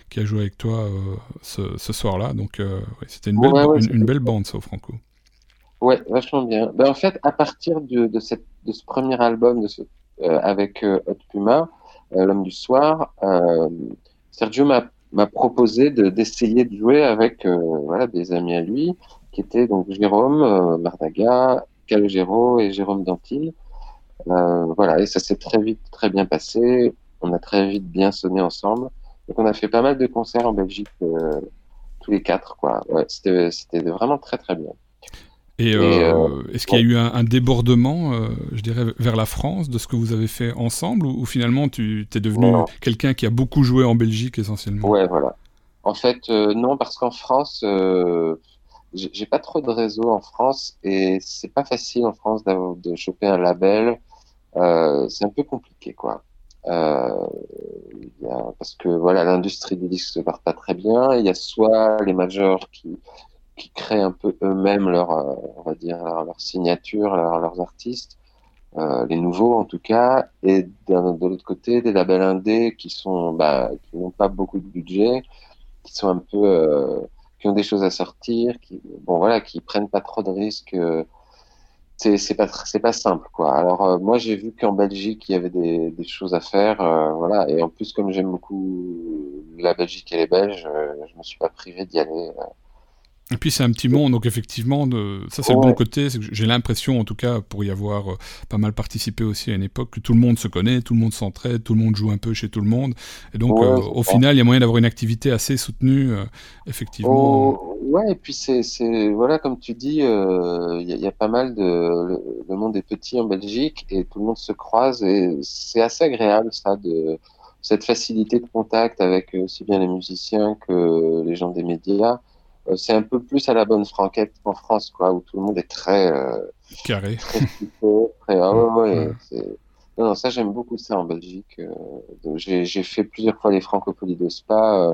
qui a joué avec toi euh, ce, ce soir-là. Donc euh, ouais, c'était une belle Ouais, ouais, une, belle bande ça au Franco. Ouais, vachement bien. Ben, en fait, à partir de, de, cette, de ce premier album de ce, euh, avec Hot Puma, L'homme du soir, Sergio m'a proposé de d'essayer de jouer avec voilà des amis à lui qui étaient donc Jérôme Mardaga, Calogero et Jérôme Dantil. Euh, voilà, et ça s'est très vite très bien passé. On a très vite bien sonné ensemble. Donc on a fait pas mal de concerts en Belgique euh, tous les quatre quoi. Ouais, c'était c'était vraiment très très bien. Et, Et, euh, est-ce qu'il y a eu un, un débordement, je dirais, vers la France de ce que vous avez fait ensemble, ou, ou finalement tu es devenu Non. quelqu'un qui a beaucoup joué en Belgique essentiellement? Ouais, voilà. En fait, non, parce qu'en France, j'ai pas trop de réseau en France et c'est pas facile en France de choper un label. Euh, c'est un peu compliqué, quoi. Euh, y a- parce que voilà, l'industrie du disque se porte pas très bien. Il y a soit les majors qui qui créent un peu eux-mêmes leur, euh, on va dire, leur, signature, leur- leurs artistes, euh, les nouveaux en tout cas, et de l'autre côté, des labels indés qui sont, bah, qui n'ont pas beaucoup de budget, qui sont un peu, euh, qui ont des choses à sortir, qui, bon voilà, qui prennent pas trop de risques. euh, c'est c'est pas c'est pas simple quoi. Alors euh, moi j'ai vu qu'en Belgique il y avait des, des choses à faire, euh, voilà. Et en plus comme j'aime beaucoup la Belgique et les Belges, euh, je me suis pas privé d'y aller. Et puis c'est un petit monde, donc effectivement, de... ça c'est le bon côté. J'ai l'impression, en tout cas, pour y avoir euh, pas mal participé aussi à une époque, que tout le monde se connaît, tout le monde s'entraide, tout le monde joue un peu chez tout le monde. Et donc, Ouais, euh, au ça. final, il y a moyen d'avoir une activité assez soutenue, euh, effectivement. Oh, ouais, et puis c'est, voilà, comme tu dis, il y, a- il y a pas mal de, le, le monde est petit en Belgique et tout le monde se croise et c'est assez agréable ça de cette facilité de contact avec aussi bien les musiciens que les gens des médias. Euh, c'est un peu plus à la bonne franquette qu'en France, quoi, où tout le monde est très, euh, Carré. très psycho, très, ah ouais, ouais, Ouais. c'est, non, non, ça j'aime beaucoup ça en Belgique. euh, j'ai, j'ai fait plusieurs fois les Francopolies de Spa. euh,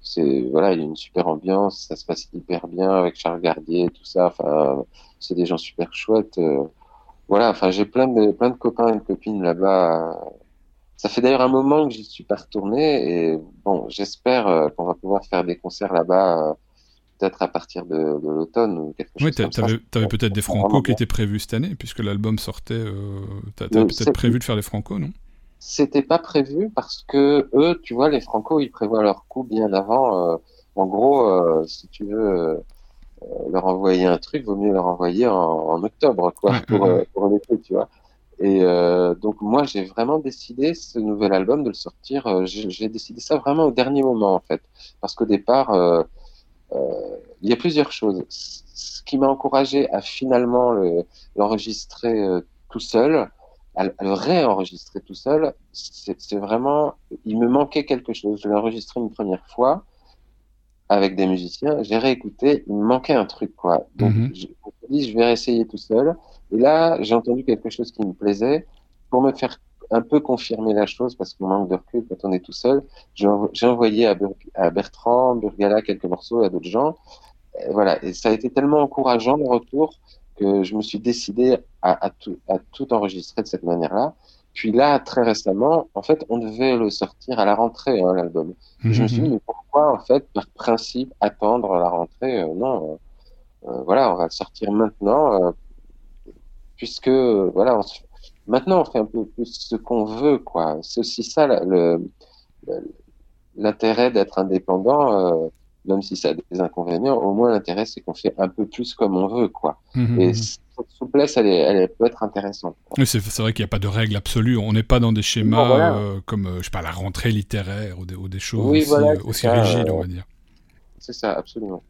c'est voilà, il y a une super ambiance, ça se passe hyper bien avec Charles Gardier et tout ça. Enfin, c'est des gens super chouettes. voilà, enfin, j'ai plein de plein de copains et de copines là-bas. Ça fait d'ailleurs un moment que j'y suis pas retourné et bon, j'espère qu'on va pouvoir faire des concerts là-bas, peut-être à partir de, de l'automne ou quelque Oui, chose comme ça. t'avais t'avais peut-être des francos qui étaient prévus cette année, puisque l'album sortait. Euh, Euh, peut-être prévu de faire des francos, non? C'était pas prévu parce que eux, tu vois, les Franco, ils prévoient leur coup bien avant. euh, en gros, euh, si tu veux euh, leur envoyer un truc, vaut mieux leur envoyer en, en octobre, quoi, Ouais, pour, ouais, pour l'été, tu vois. Et euh, donc moi, j'ai vraiment décidé ce nouvel album de le sortir. euh, j'ai décidé ça vraiment au dernier moment, en fait, parce qu'au départ, euh, il y a plusieurs choses. Ce qui m'a encouragé à finalement le- l'enregistrer euh, tout seul, à, le- à le réenregistrer tout seul, c'est c'est vraiment, il me manquait quelque chose. Je l'ai enregistré une première fois avec des musiciens, j'ai réécouté, il me manquait un truc, quoi. Donc, Mhm. je me suis dit, je vais réessayer tout seul. Et là, j'ai entendu quelque chose qui me plaisait. Pour me faire un peu confirmer la chose, parce qu'on manque de recul quand on est tout seul, j'ai env- j'ai envoyé à, Bur- à Bertrand, Burgala, quelques morceaux, à d'autres gens. Et voilà. Et ça a été tellement encourageant, le retour, que je me suis décidé à, à tout, à tout enregistrer de cette manière-là. Puis là, très récemment, en fait, on devait le sortir à la rentrée, hein, l'album. Je me suis dit, mais pourquoi, en fait, par principe, attendre la rentrée Euh, Non, euh, euh, voilà, on va le sortir maintenant, euh, puisque, voilà, on se- maintenant, on fait un peu plus ce qu'on veut, quoi. C'est aussi ça, l'intérêt d'être indépendant, euh, même si ça a des inconvénients, au moins l'intérêt, c'est qu'on fait un peu plus comme on veut, quoi. Mhm, Et cette souplesse, elle, est, elle peut être intéressante. Oui, c'est vrai qu'il n'y a pas de règle absolue. On n'est pas dans des schémas voilà. euh, comme, euh, je sais pas, la rentrée littéraire ou des, ou des choses Oui, aussi, voilà, rigides, on va dire. C'est ça, absolument.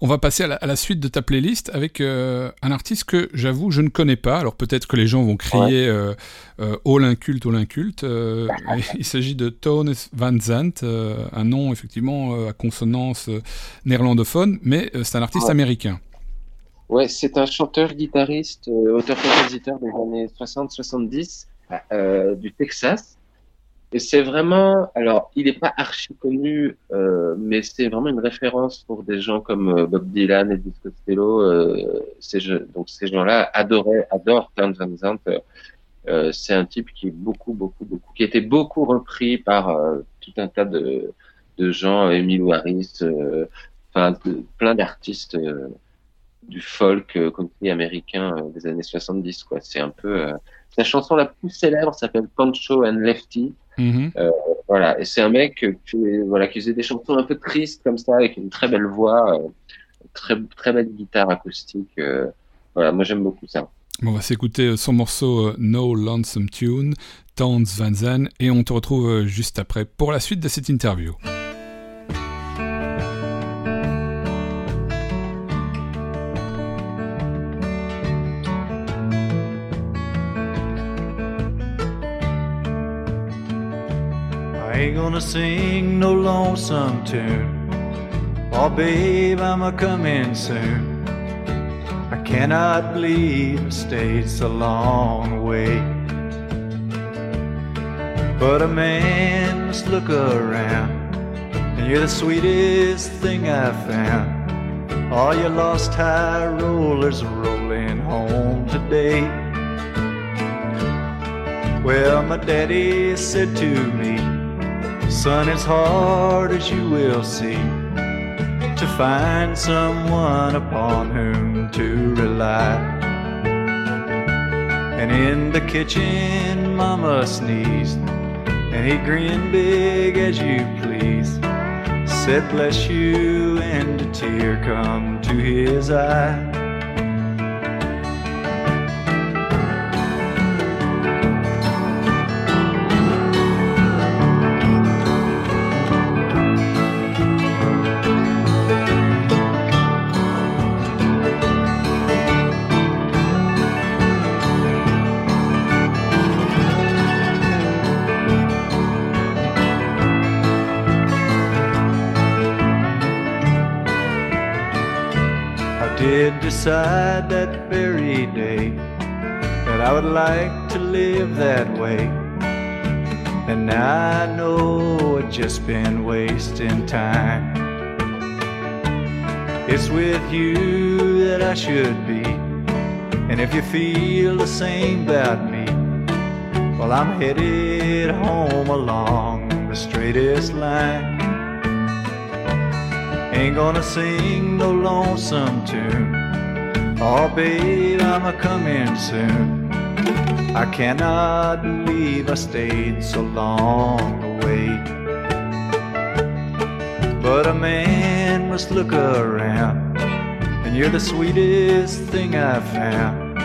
On va passer à la, à la suite de ta playlist avec euh, un artiste que j'avoue je ne connais pas. Alors peut-être que les gens vont crier euh, euh, All inculte, All inculte. Euh, il s'agit de Tone Van Zandt, euh, un nom effectivement euh, à consonance euh, néerlandophone, mais euh, c'est un artiste Ouais. américain. Ouais, c'est un chanteur, guitariste, euh, auteur-compositeur des années 60-70 euh, du Texas. Et c'est vraiment, alors, il n'est pas archi connu, euh, mais c'est vraiment une référence pour des gens comme euh, Bob Dylan, Elvis Costello. Euh, ces donc ces gens-là adoraient, adorent Towns Van. Euh, euh, c'est un type qui est beaucoup, beaucoup, beaucoup, qui a été beaucoup repris par euh, tout un tas de, de gens, Emile Harris, enfin plein d'artistes. du folk country américain des années 70 quoi c'est un peu sa chanson la plus célèbre s'appelle Poncho and Lefty Mhm. voilà et c'est un mec euh, qui voilà qui faisait des chansons un peu tristes comme ça avec une très belle voix euh, très très belle guitare acoustique euh, voilà moi j'aime beaucoup ça Bon, on va s'écouter euh, son morceau euh, No Lonesome Tune, Towns Van Zandt, et on te retrouve euh, juste après pour la suite de cette interview. Gonna sing no lonesome tune. Oh, babe, I'm a coming soon. I cannot believe I so long away. But a man must look around, and you're the sweetest thing I've found. All your lost high rollers rolling home today. Well, my daddy said to me, Son, it's hard as you will see to find someone upon whom to rely. And in the kitchen, Mama sneezed, and he grinned big as you please. said bless you and a tear come to his eye. Did decide that very day that I would like to live that way. And now I know I've just been wasting time. It's with you that I should be. And if you feel the same about me, well, I'm headed home along the straightest line. Ain't gonna sing no lonesome tune. Oh, babe, I'm a coming soon. I cannot believe I stayed so long away. But a man must look around, and you're the sweetest thing I've found.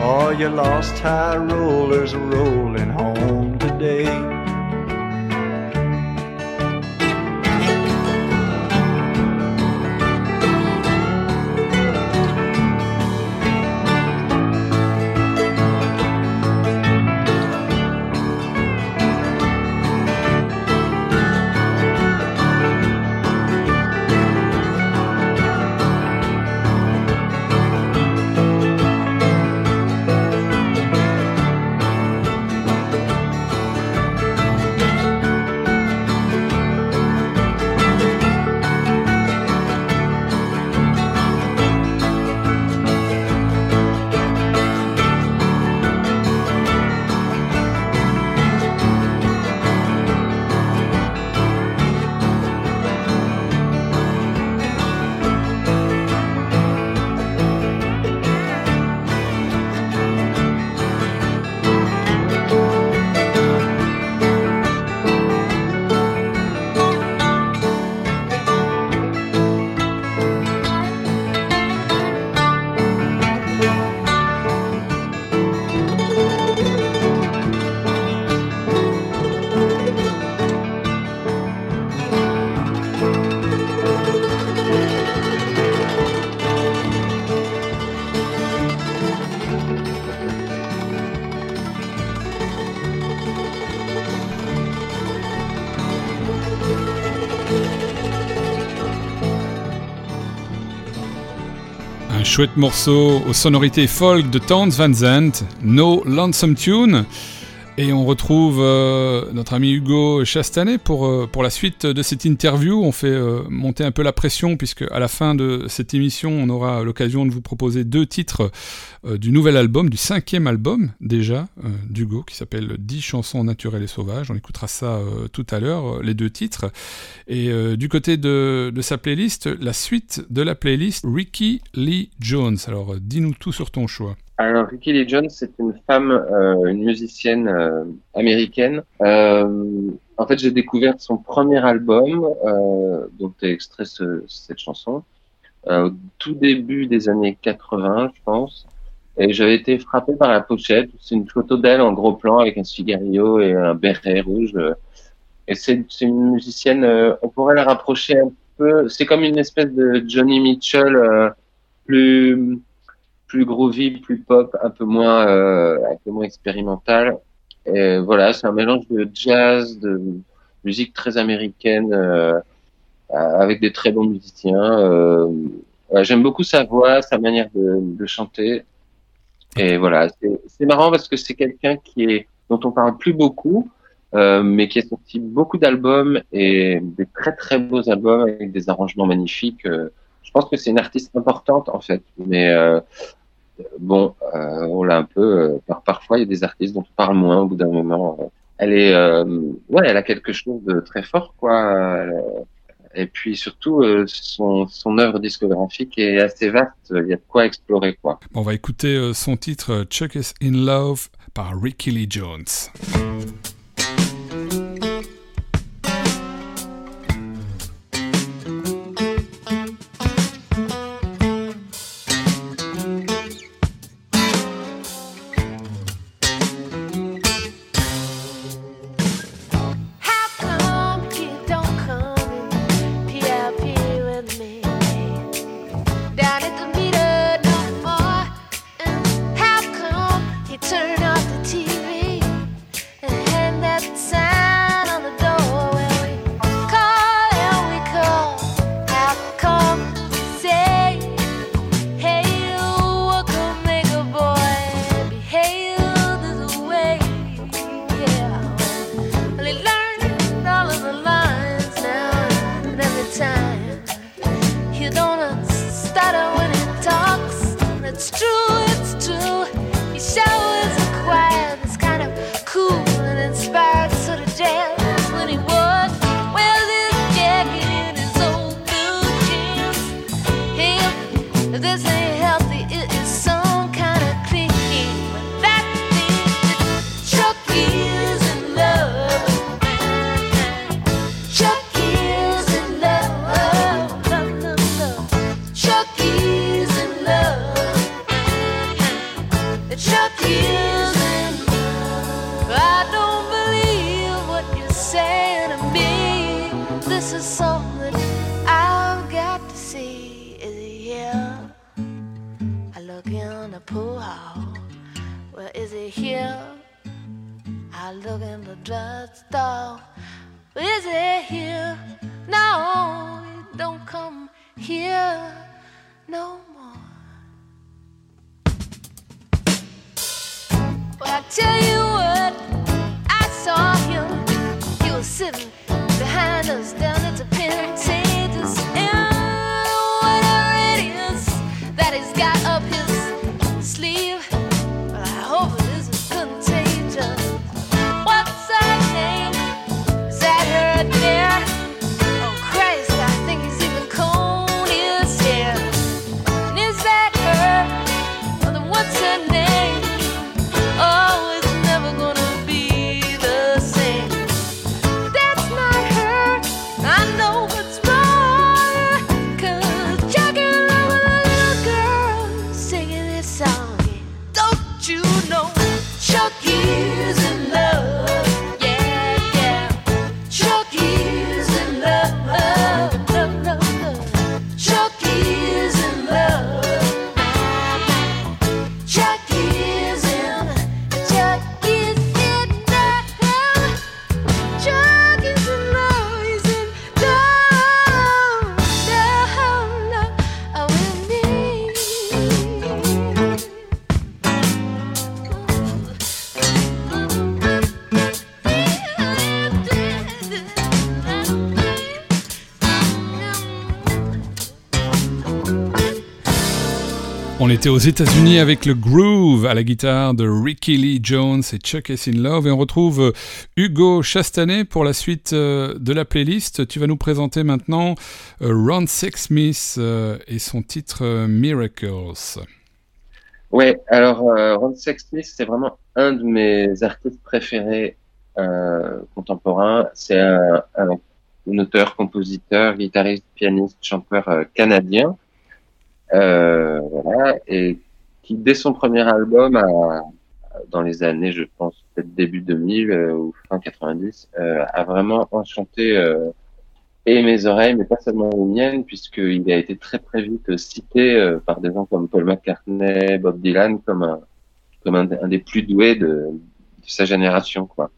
Oh, All your lost high rollers rolling home today. Chouette morceau aux sonorités folk de Towns Van Zandt, No Lonesome Tune. Et on retrouve euh, notre ami Hugo Chastanet pour, euh, pour la suite de cette interview. On fait euh, monter un peu la pression puisque à la fin de cette émission, on aura l'occasion de vous proposer deux titres euh, du nouvel album, du cinquième album déjà euh, d'Hugo qui s'appelle 10 chansons naturelles et sauvages. On écoutera ça euh, tout à l'heure, euh, les deux titres. Et du côté de, sa playlist, la suite de la playlist Ricky Lee Jones. Alors dis-nous tout sur ton choix. Alors, Ricky Lee Jones, c'est une femme, une musicienne américaine. En fait, j'ai découvert son premier album, dont est extrait ce- cette chanson, au tout début des années 80, je pense. Et j'avais été frappé par la pochette. C'est une photo d'elle en gros plan avec un cigario et un béret rouge. Et c'est une musicienne, euh, on pourrait la rapprocher un peu. C'est comme une espèce de Johnny Mitchell euh, plus plus groovy, plus pop, un peu moins, euh, un peu moins expérimental. Et voilà, c'est un mélange de jazz, de musique très américaine, avec des très bons musiciens. J'aime beaucoup sa voix, sa manière de chanter. Et voilà, c'est marrant parce que c'est quelqu'un qui est dont on parle plus beaucoup, euh, mais qui a sorti beaucoup d'albums et des très très beaux albums avec des arrangements magnifiques. Euh, je pense que c'est une artiste importante en fait, mais euh, bon, euh, on l'a un peu. euh, par, parfois, il y a des artistes dont on parle moins au bout d'un moment. euh. Elle est, ouais, elle a quelque chose de très fort, quoi. euh, et puis surtout, euh, son, œuvre discographique est assez vaste. Il y a de quoi explorer, quoi. On va écouter euh, son titre euh, Chuck is in Love par Ricky Lee Jones. The pool hall. Well, is he here? I look in the drugstore. Is he here? No, he don't come here no more. But I tell you what, I saw him. He was sitting behind us down at the Pentatus. On était aux États-Unis avec le groove à la guitare de Ricky Lee Jones et Chuck S. in Love. Et on retrouve euh, Hugo Chastanet pour la suite euh, de la playlist. Tu vas nous présenter maintenant euh, Ron Sexsmith et son titre Miracles. Ouais, alors euh, Ron Sexsmith, c'est vraiment un de mes artistes préférés contemporains. C'est un, auteur, compositeur, guitariste, pianiste, chanteur canadien. Euh, voilà, et qui dès son premier album, a- dans les années, je pense peut-être début 2000 euh, ou fin 90, euh, a vraiment enchanté euh, et mes oreilles, mais pas seulement les miennes, puisqu'il a été très très vite cité euh, par des gens comme Paul McCartney, Bob Dylan, comme un, comme un, un des plus doués de, de sa génération, quoi.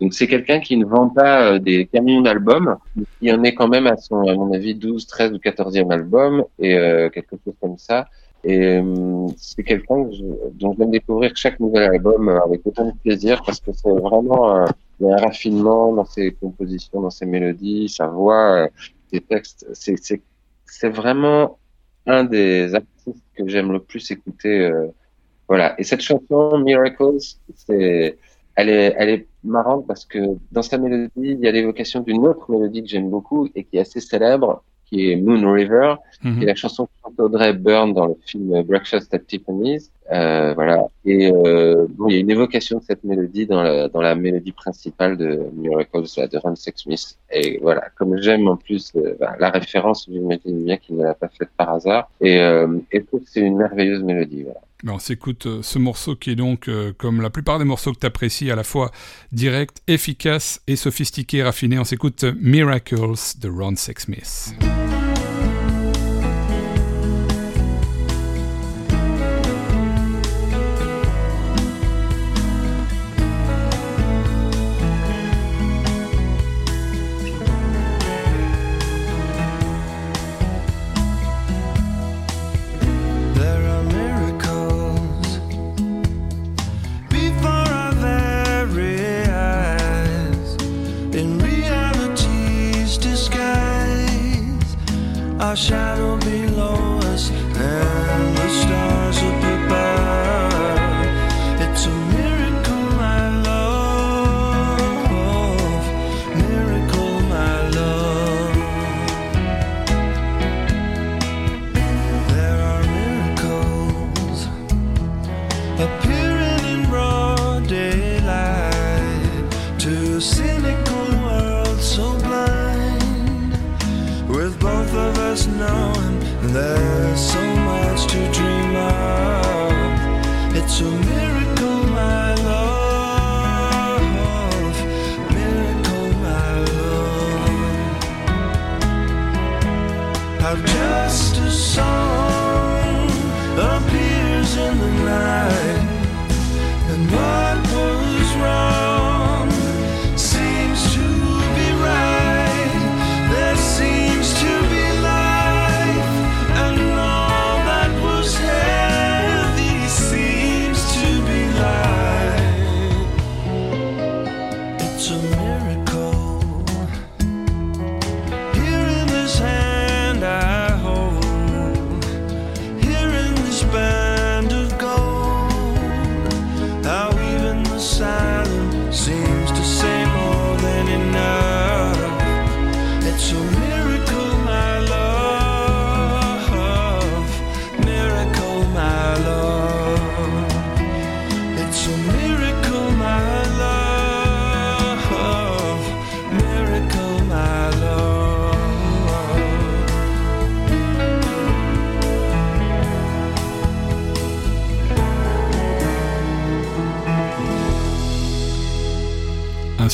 Donc c'est quelqu'un qui ne vend pas euh, des camions d'albums, il en est quand même à son, à mon avis, 12, 13 ou 14e album, et euh, quelque chose comme ça. Et euh, c'est quelqu'un dont je viens découvrir chaque nouvel album euh, avec autant de plaisir, parce que c'est vraiment a un raffinement dans ses compositions, dans ses mélodies, sa voix, euh, ses textes. C'est vraiment un des artistes que j'aime le plus écouter. euh, voilà. Et cette chanson, Miracles, c'est, elle est, elle est marrante parce que dans sa mélodie, il y a l'évocation d'une autre mélodie que j'aime beaucoup et qui est assez célèbre, qui est Moon River, Mhm. qui est la chanson que Audrey Byrne dans le film Breakfast at Tiffany's. Euh, voilà. Et euh, bon, il y a une évocation de cette mélodie dans la, dans la mélodie principale de Miracles de Ron Sexsmith. Et voilà, comme j'aime en plus euh, bah, la référence, j'imagine bien qu'il ne l'a pas faite par hasard. Et, euh, et je trouve que c'est une merveilleuse mélodie. Voilà. Ben, on s'écoute euh, ce morceau qui est donc, euh, comme la plupart des morceaux que tu apprécies, à la fois direct, efficace et sophistiqué, raffiné. On s'écoute euh, Miracles de Ron Sexsmith. 好想 appears in the night, and what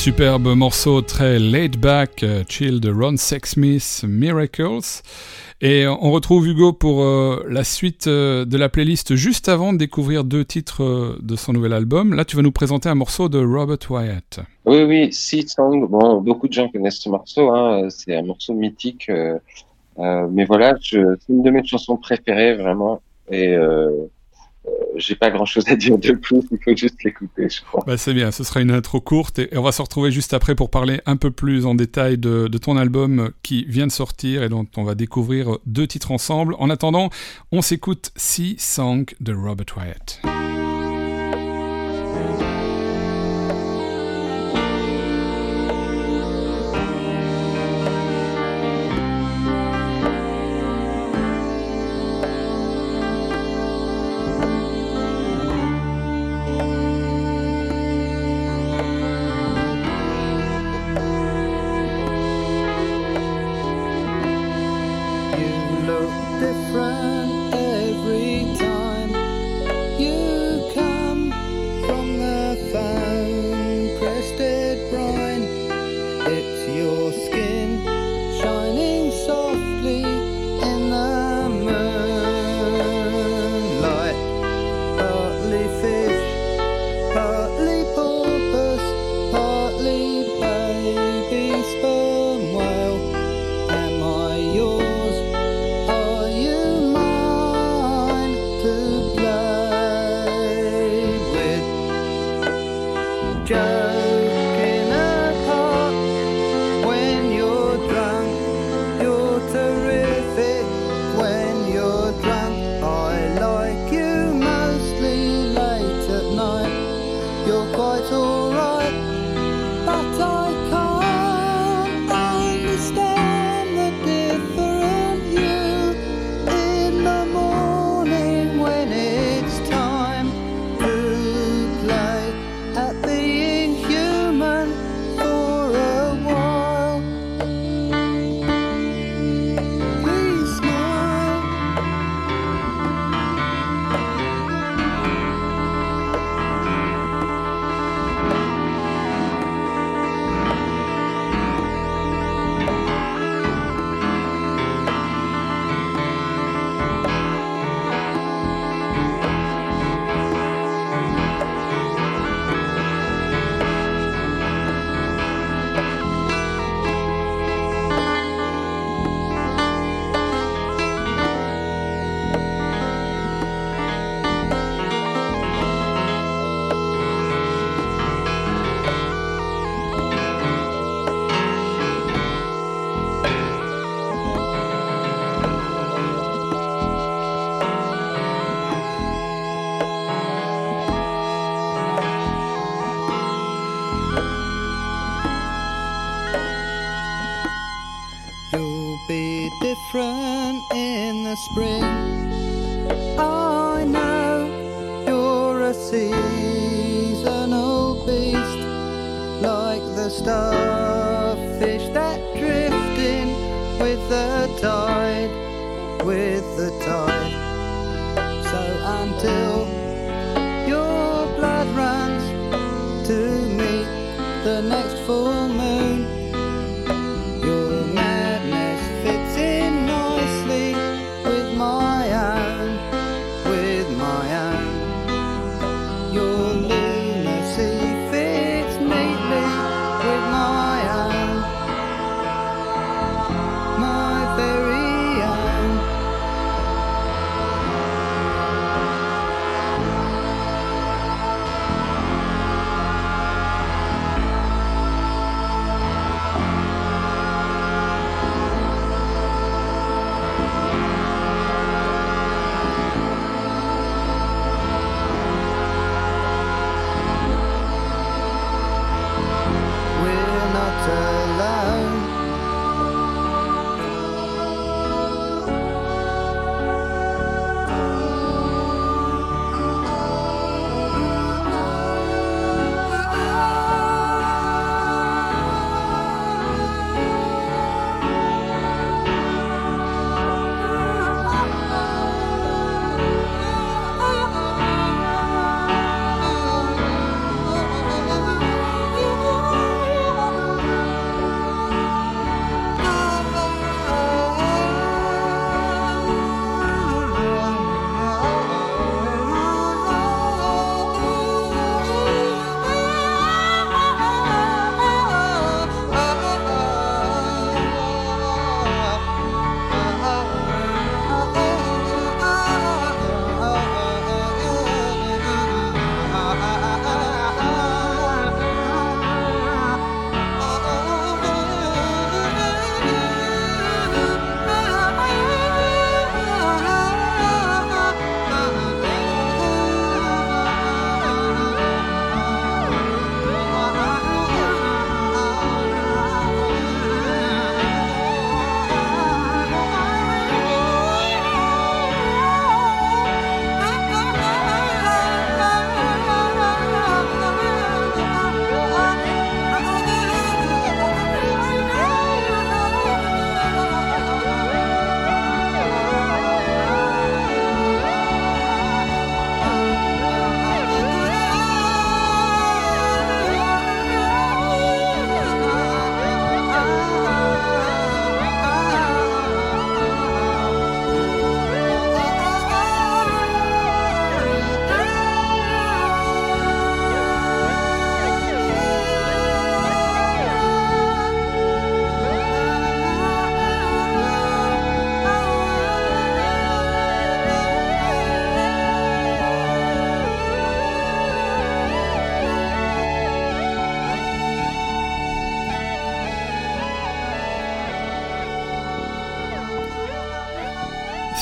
superbe morceau très laid back, euh, chill de Ron Sexsmith, Miracles. Et on retrouve Hugo pour euh, la suite euh, de la playlist juste avant de découvrir deux titres de son nouvel album. Là, tu vas nous présenter un morceau de Robert Wyatt. Oui, oui, Sea Song. Beaucoup de gens connaissent ce morceau. Hein. C'est un morceau mythique. mais voilà, c'est une de mes chansons préférées, vraiment. Et j'ai pas grand chose à dire de plus. Il faut juste l'écouter, je crois. Bah, c'est bien, ce sera une intro courte et, on va se retrouver juste après pour parler un peu plus en détail de, de ton album qui vient de sortir et dont on va découvrir deux titres ensemble. En attendant, on s'écoute Sea Song de Robert Wyatt.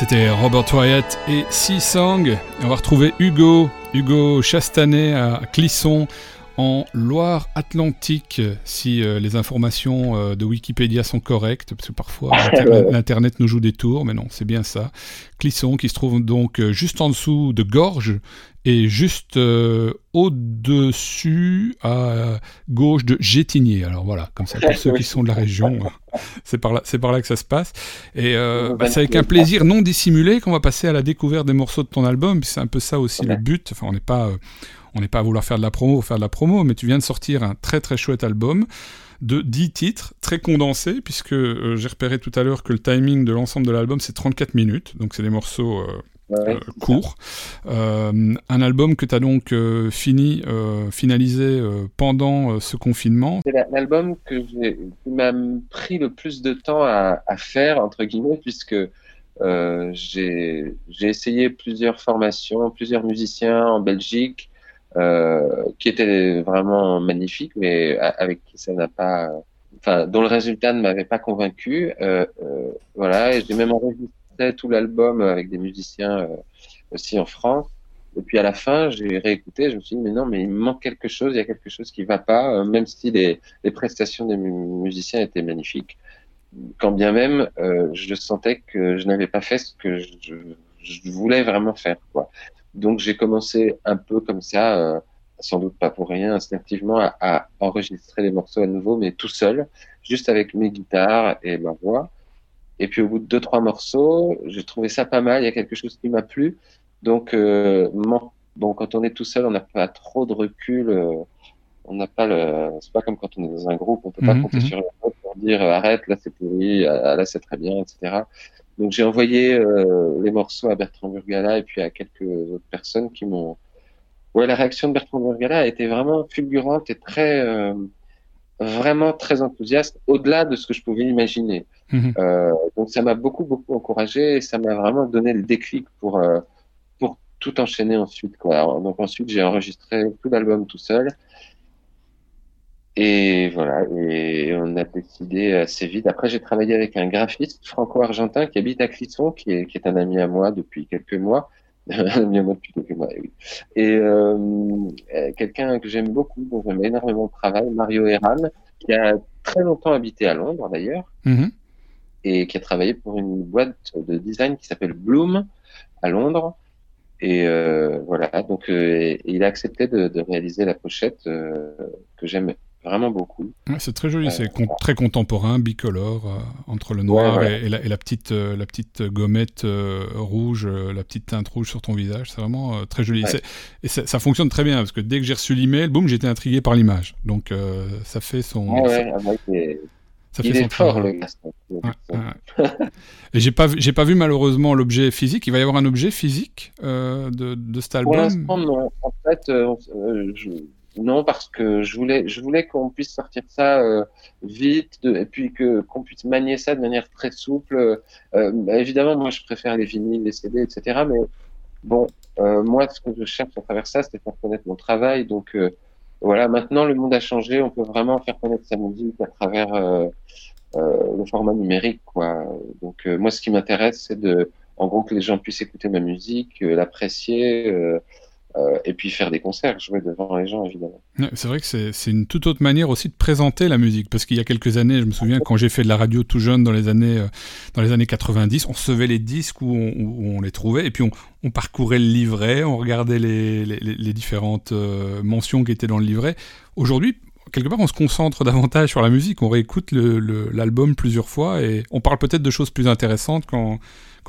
C'était Robert Wyatt et Sea-Song. On va retrouver Hugo, Hugo Chastanet à Clisson en Loire-Atlantique, si euh, les informations euh, de Wikipédia sont correctes, parce que parfois l'inter- l'Internet nous joue des tours, mais non, c'est bien ça. Clisson qui se trouve donc euh, juste en dessous de Gorges et juste au-dessus à gauche de Gétigné. Alors voilà, comme ça, pour ceux qui sont de la région, c'est par là, c'est par là que ça se passe. Et bah, c'est avec un plaisir non dissimulé qu'on va passer à la découverte des morceaux de ton album. C'est un peu ça aussi le but. Enfin, on n'est pas, on n'est pas à vouloir faire de la promo pour faire de la promo, mais tu viens de sortir un très très chouette album de 10 titres, très condensés, puisque euh, j'ai repéré tout à l'heure que le timing de l'ensemble de l'album c'est 34 minutes, donc c'est des morceaux euh, Ouais, euh, court. Euh, un album que tu as donc fini, finalisé pendant ce confinement. C'est la- l'album que j'ai, qui m'a pris le plus de temps à, à faire, entre guillemets, puisque j'ai essayé plusieurs formations, plusieurs musiciens en Belgique, qui étaient vraiment magnifiques, mais avec qui ça n'a pas, enfin, dont le résultat ne m'avait pas convaincu. Euh, euh, voilà, et j'ai même enregistré tout l'album avec des musiciens euh, aussi en France. Et puis à la fin, j'ai réécouté, je me suis dit, mais non, mais il manque quelque chose, il y a quelque chose qui va pas, euh, même si les, prestations des mu- musiciens étaient magnifiques. Quand bien même, euh, je sentais que je n'avais pas fait ce que je, je voulais vraiment faire, quoi. Donc j'ai commencé un peu comme ça, euh, sans doute pas pour rien, instinctivement, à, à enregistrer les morceaux à nouveau, mais tout seul, juste avec mes guitares et ma voix. Et puis au bout de deux, trois morceaux, j'ai trouvé ça pas mal, il y a quelque chose qui m'a plu. Donc, euh, bon, quand on est tout seul, on n'a pas trop de recul. euh, on n'a pas le. C'est pas comme quand on est dans un groupe, on peut pas Mhm, compter mhm. sur les autres pour dire euh, arrête, là c'est pourri, ah, là c'est très bien, etc. Donc j'ai envoyé euh, les morceaux à Bertrand Burgala et puis à quelques autres personnes qui m'ont. Ouais, la réaction de Bertrand Burgala a été vraiment fulgurante et très, euh, vraiment très enthousiaste, au-delà de ce que je pouvais imaginer. Mhm. Euh, donc ça m'a beaucoup beaucoup encouragé et ça m'a vraiment donné le déclic pour pour tout enchaîner ensuite quoi. Alors, donc ensuite j'ai enregistré tout l'album tout seul et voilà et on a décidé assez vite. Après j'ai travaillé avec un graphiste franco-argentin qui habite à Clisson qui est qui est un ami à moi depuis quelques mois. un ami à moi depuis quelques mois, oui. Et euh, euh, quelqu'un que j'aime beaucoup, dont j'aime énormément le travail, Mario Herran, qui a très longtemps habité à Londres d'ailleurs, Mhm. et qui a travaillé pour une boîte de design qui s'appelle Bloom à Londres. Et euh, voilà, donc euh, et- et il a accepté de, de réaliser la pochette euh, que j'aime vraiment beaucoup. Ouais, c'est très joli, Euh, c'est con- très contemporain, bicolore, euh, entre le noir et, et la, et la petite, euh, la petite gommette euh, rouge, la petite teinte rouge sur ton visage. C'est vraiment très joli. Et ça, ça fonctionne très bien, parce que dès que j'ai reçu l'email, boum, j'étais intrigué par l'image. Donc ça fait son... Ouais, ah c'est- ça il fait son est fort travail. le. Ouais, ouais. Et j'ai pas, j'ai pas vu malheureusement l'objet physique. Il va y avoir un objet physique euh, de, de cet Pour album? l'instant, non. En fait, euh, je- non, parce que je voulais, je voulais qu'on puisse sortir ça euh, vite, de- et puis que qu'on puisse manier ça de manière très souple. Euh, bah, évidemment, moi, je préfère les vinyles, les CD, etc. Mais bon, euh, moi, ce que je cherche à travers ça, c'est faire connaître mon travail. Donc euh, voilà, maintenant, le monde a changé. On peut vraiment faire connaître sa musique à travers euh, euh, le format numérique, quoi. Donc moi, ce qui m'intéresse, c'est de, en gros, que les gens puissent écouter ma musique, l'apprécier. Euh, et puis faire des concerts, jouer devant les gens, évidemment. C'est vrai que c'est une toute autre manière aussi de présenter la musique, parce qu'il y a quelques années, je me souviens quand j'ai fait de la radio tout jeune dans les années euh, dans les années 90, on recevait les disques où on, les trouvait, et puis on, parcourait le livret, on regardait les- les différentes euh, mentions qui étaient dans le livret. Aujourd'hui, quelque part, on se concentre davantage sur la musique, on réécoute l'album plusieurs fois, et on parle peut-être de choses plus intéressantes qu'en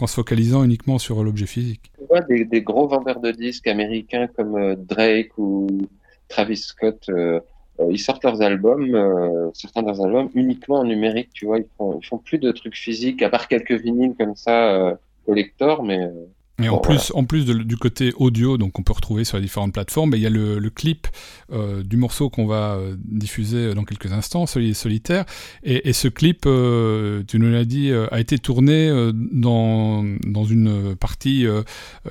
se focalisant uniquement sur l'objet physique. Tu vois, des, gros vendeurs de disques américains comme euh, Drake ou Travis Scott, euh, euh, ils sortent leurs albums, certains de leurs albums uniquement en numérique, tu vois, ils font, ils font plus de trucs physiques, à part quelques vinyles comme ça, collector, mais... euh, Et en plus, en plus de- du côté audio, donc on peut retrouver sur les différentes plateformes, il y a le, le clip euh, du morceau qu'on va euh, diffuser dans quelques instants, Soli- Solitaire. Et, et ce clip, euh, tu nous l'as dit, euh, a été tourné euh, dans, dans une partie, euh,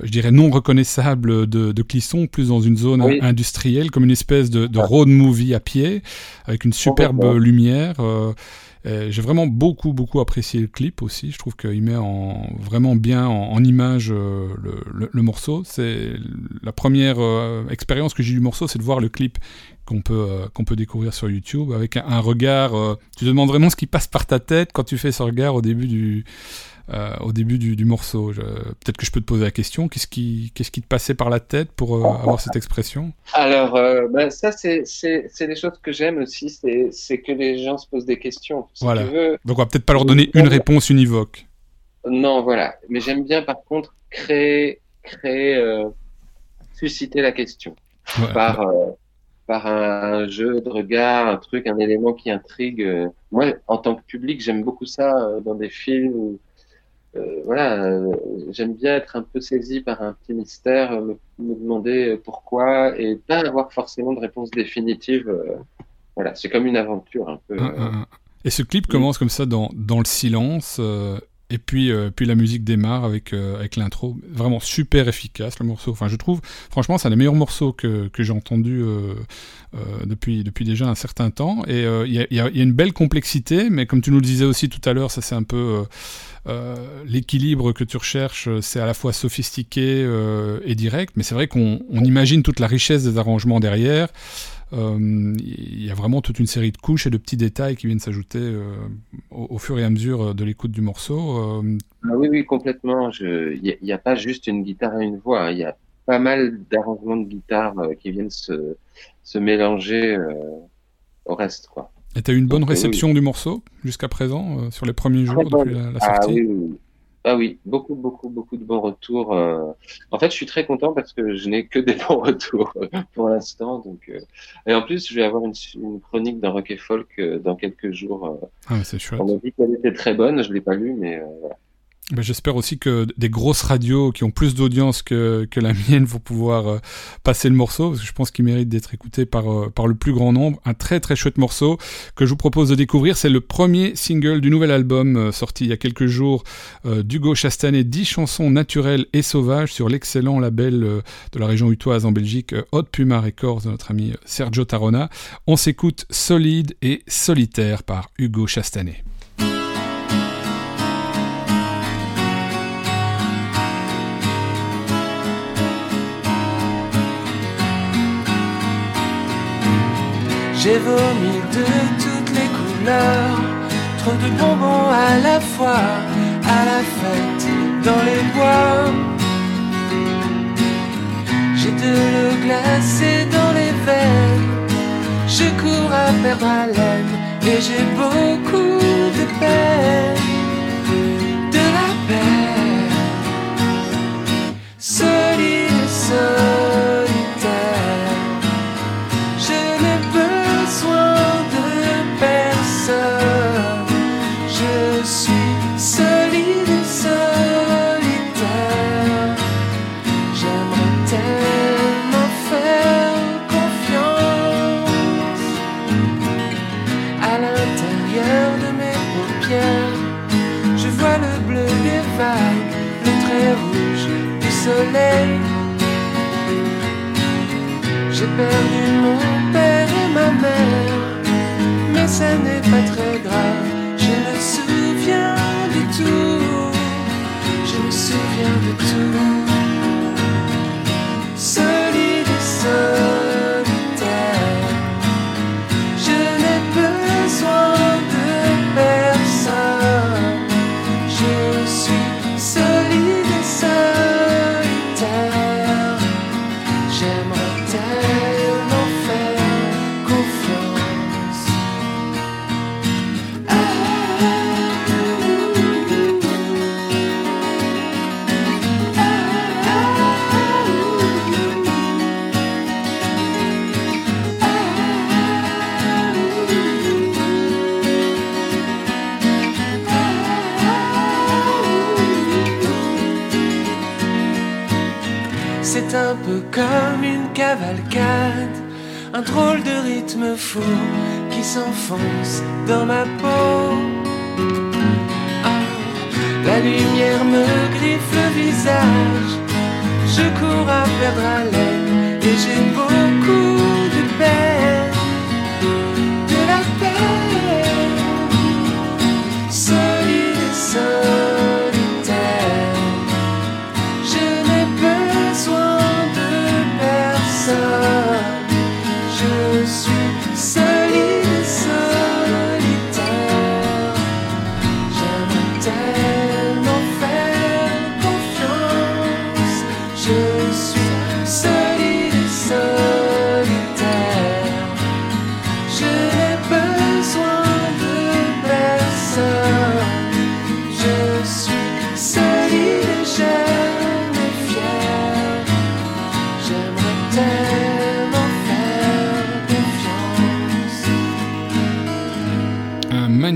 je dirais, non reconnaissable de, de Clisson, plus dans une zone Oui. industrielle, comme une espèce de, de Ah. road movie à pied, avec une superbe lumière. Euh, J'ai vraiment beaucoup, beaucoup apprécié le clip aussi. Je trouve qu'il met en, vraiment bien en, image euh, le, morceau. C'est la première euh, expérience que j'ai du morceau, c'est de voir le clip qu'on peut, peut découvrir sur YouTube avec un, un regard. tu te demandes vraiment ce qui passe par ta tête quand tu fais ce regard au début du, euh, au début du, du morceau. Peut-être que je peux te poser la question. Qu'est-ce qui, qu'est-ce qui te passait par la tête pour euh, avoir cette expression? Alors, euh, bah, ça, c'est des choses que j'aime aussi, c'est que les gens se posent des questions. Si Voilà. tu veux, Donc on va peut-être pas leur donner une réponse univoque. Non, voilà. Mais j'aime bien, par contre, créer, créer, susciter la question Ouais. par, par un, jeu de regard, un truc, un élément qui intrigue. Moi, en tant que public, j'aime beaucoup ça dans des films. Euh, voilà, euh, j'aime bien être un peu saisi par un petit mystère, euh, me, me demander pourquoi et pas avoir forcément de réponse définitive. voilà, c'est comme une aventure un peu. Euh. un, un. Et ce clip commence comme ça dans, dans le silence, et puis, euh, puis la musique démarre avec, euh, avec l'intro. Vraiment super efficace le morceau. Enfin, je trouve, franchement, c'est un des meilleurs morceaux que, que j'ai entendu euh, depuis, depuis déjà un certain temps. Et il y, a, une belle complexité, mais comme tu nous le disais aussi tout à l'heure, ça c'est un peu. l'équilibre que tu recherches, c'est à la fois sophistiqué et direct, mais c'est vrai qu'on on imagine toute la richesse des arrangements derrière. Euh, Il y a vraiment toute une série de couches et de petits détails qui viennent s'ajouter euh, au, au fur et à mesure de l'écoute du morceau. Euh, Ah oui, oui, complètement. Il n'y a, pas juste une guitare et une voix. hein. Il y a pas mal d'arrangements de guitare euh, qui viennent se, se mélanger euh, au reste, quoi. et tu as eu une bonne euh, réception du morceau jusqu'à présent, euh, sur les premiers jours depuis la, la Ah sortie? oui. Ah oui, beaucoup, beaucoup, beaucoup de bons retours. euh. En fait, je suis très content parce que je n'ai que des bons retours euh, pour l'instant. Donc, euh. et en plus, je vais avoir une, une chronique dans Rock et Folk euh, dans quelques jours. euh. Ah, mais c'est chouette. On m'a dit qu'elle était très bonne. Je l'ai pas lu, mais euh, voilà. Ben, J'espère aussi que des grosses radios qui ont plus d'audience que, la mienne vont pouvoir euh, passer le morceau, parce que je pense qu'il mérite d'être écouté par, euh, par le plus grand nombre. Un très très chouette morceau que je vous propose de découvrir. C'est le premier single du nouvel album euh, sorti il y a quelques jours d'Hugo Chastanet, 10 chansons naturelles et sauvages sur l'excellent label de la région utoise en Belgique, Hot Puma Records, de notre ami Sergio Tarona. On s'écoute Solide et Solitaire par Hugo Chastanet. J'ai vomi de toutes les couleurs, trop de bonbons à la fois, à la fête dans les bois. J'ai de l'eau glacée dans les veines, je cours à perdre haleine et j'ai beaucoup de peine, un drôle de rythme fou qui s'enfonce dans ma peau. Ah, la lumière me griffe le visage, je cours à perdre haleine et j'ai beaucoup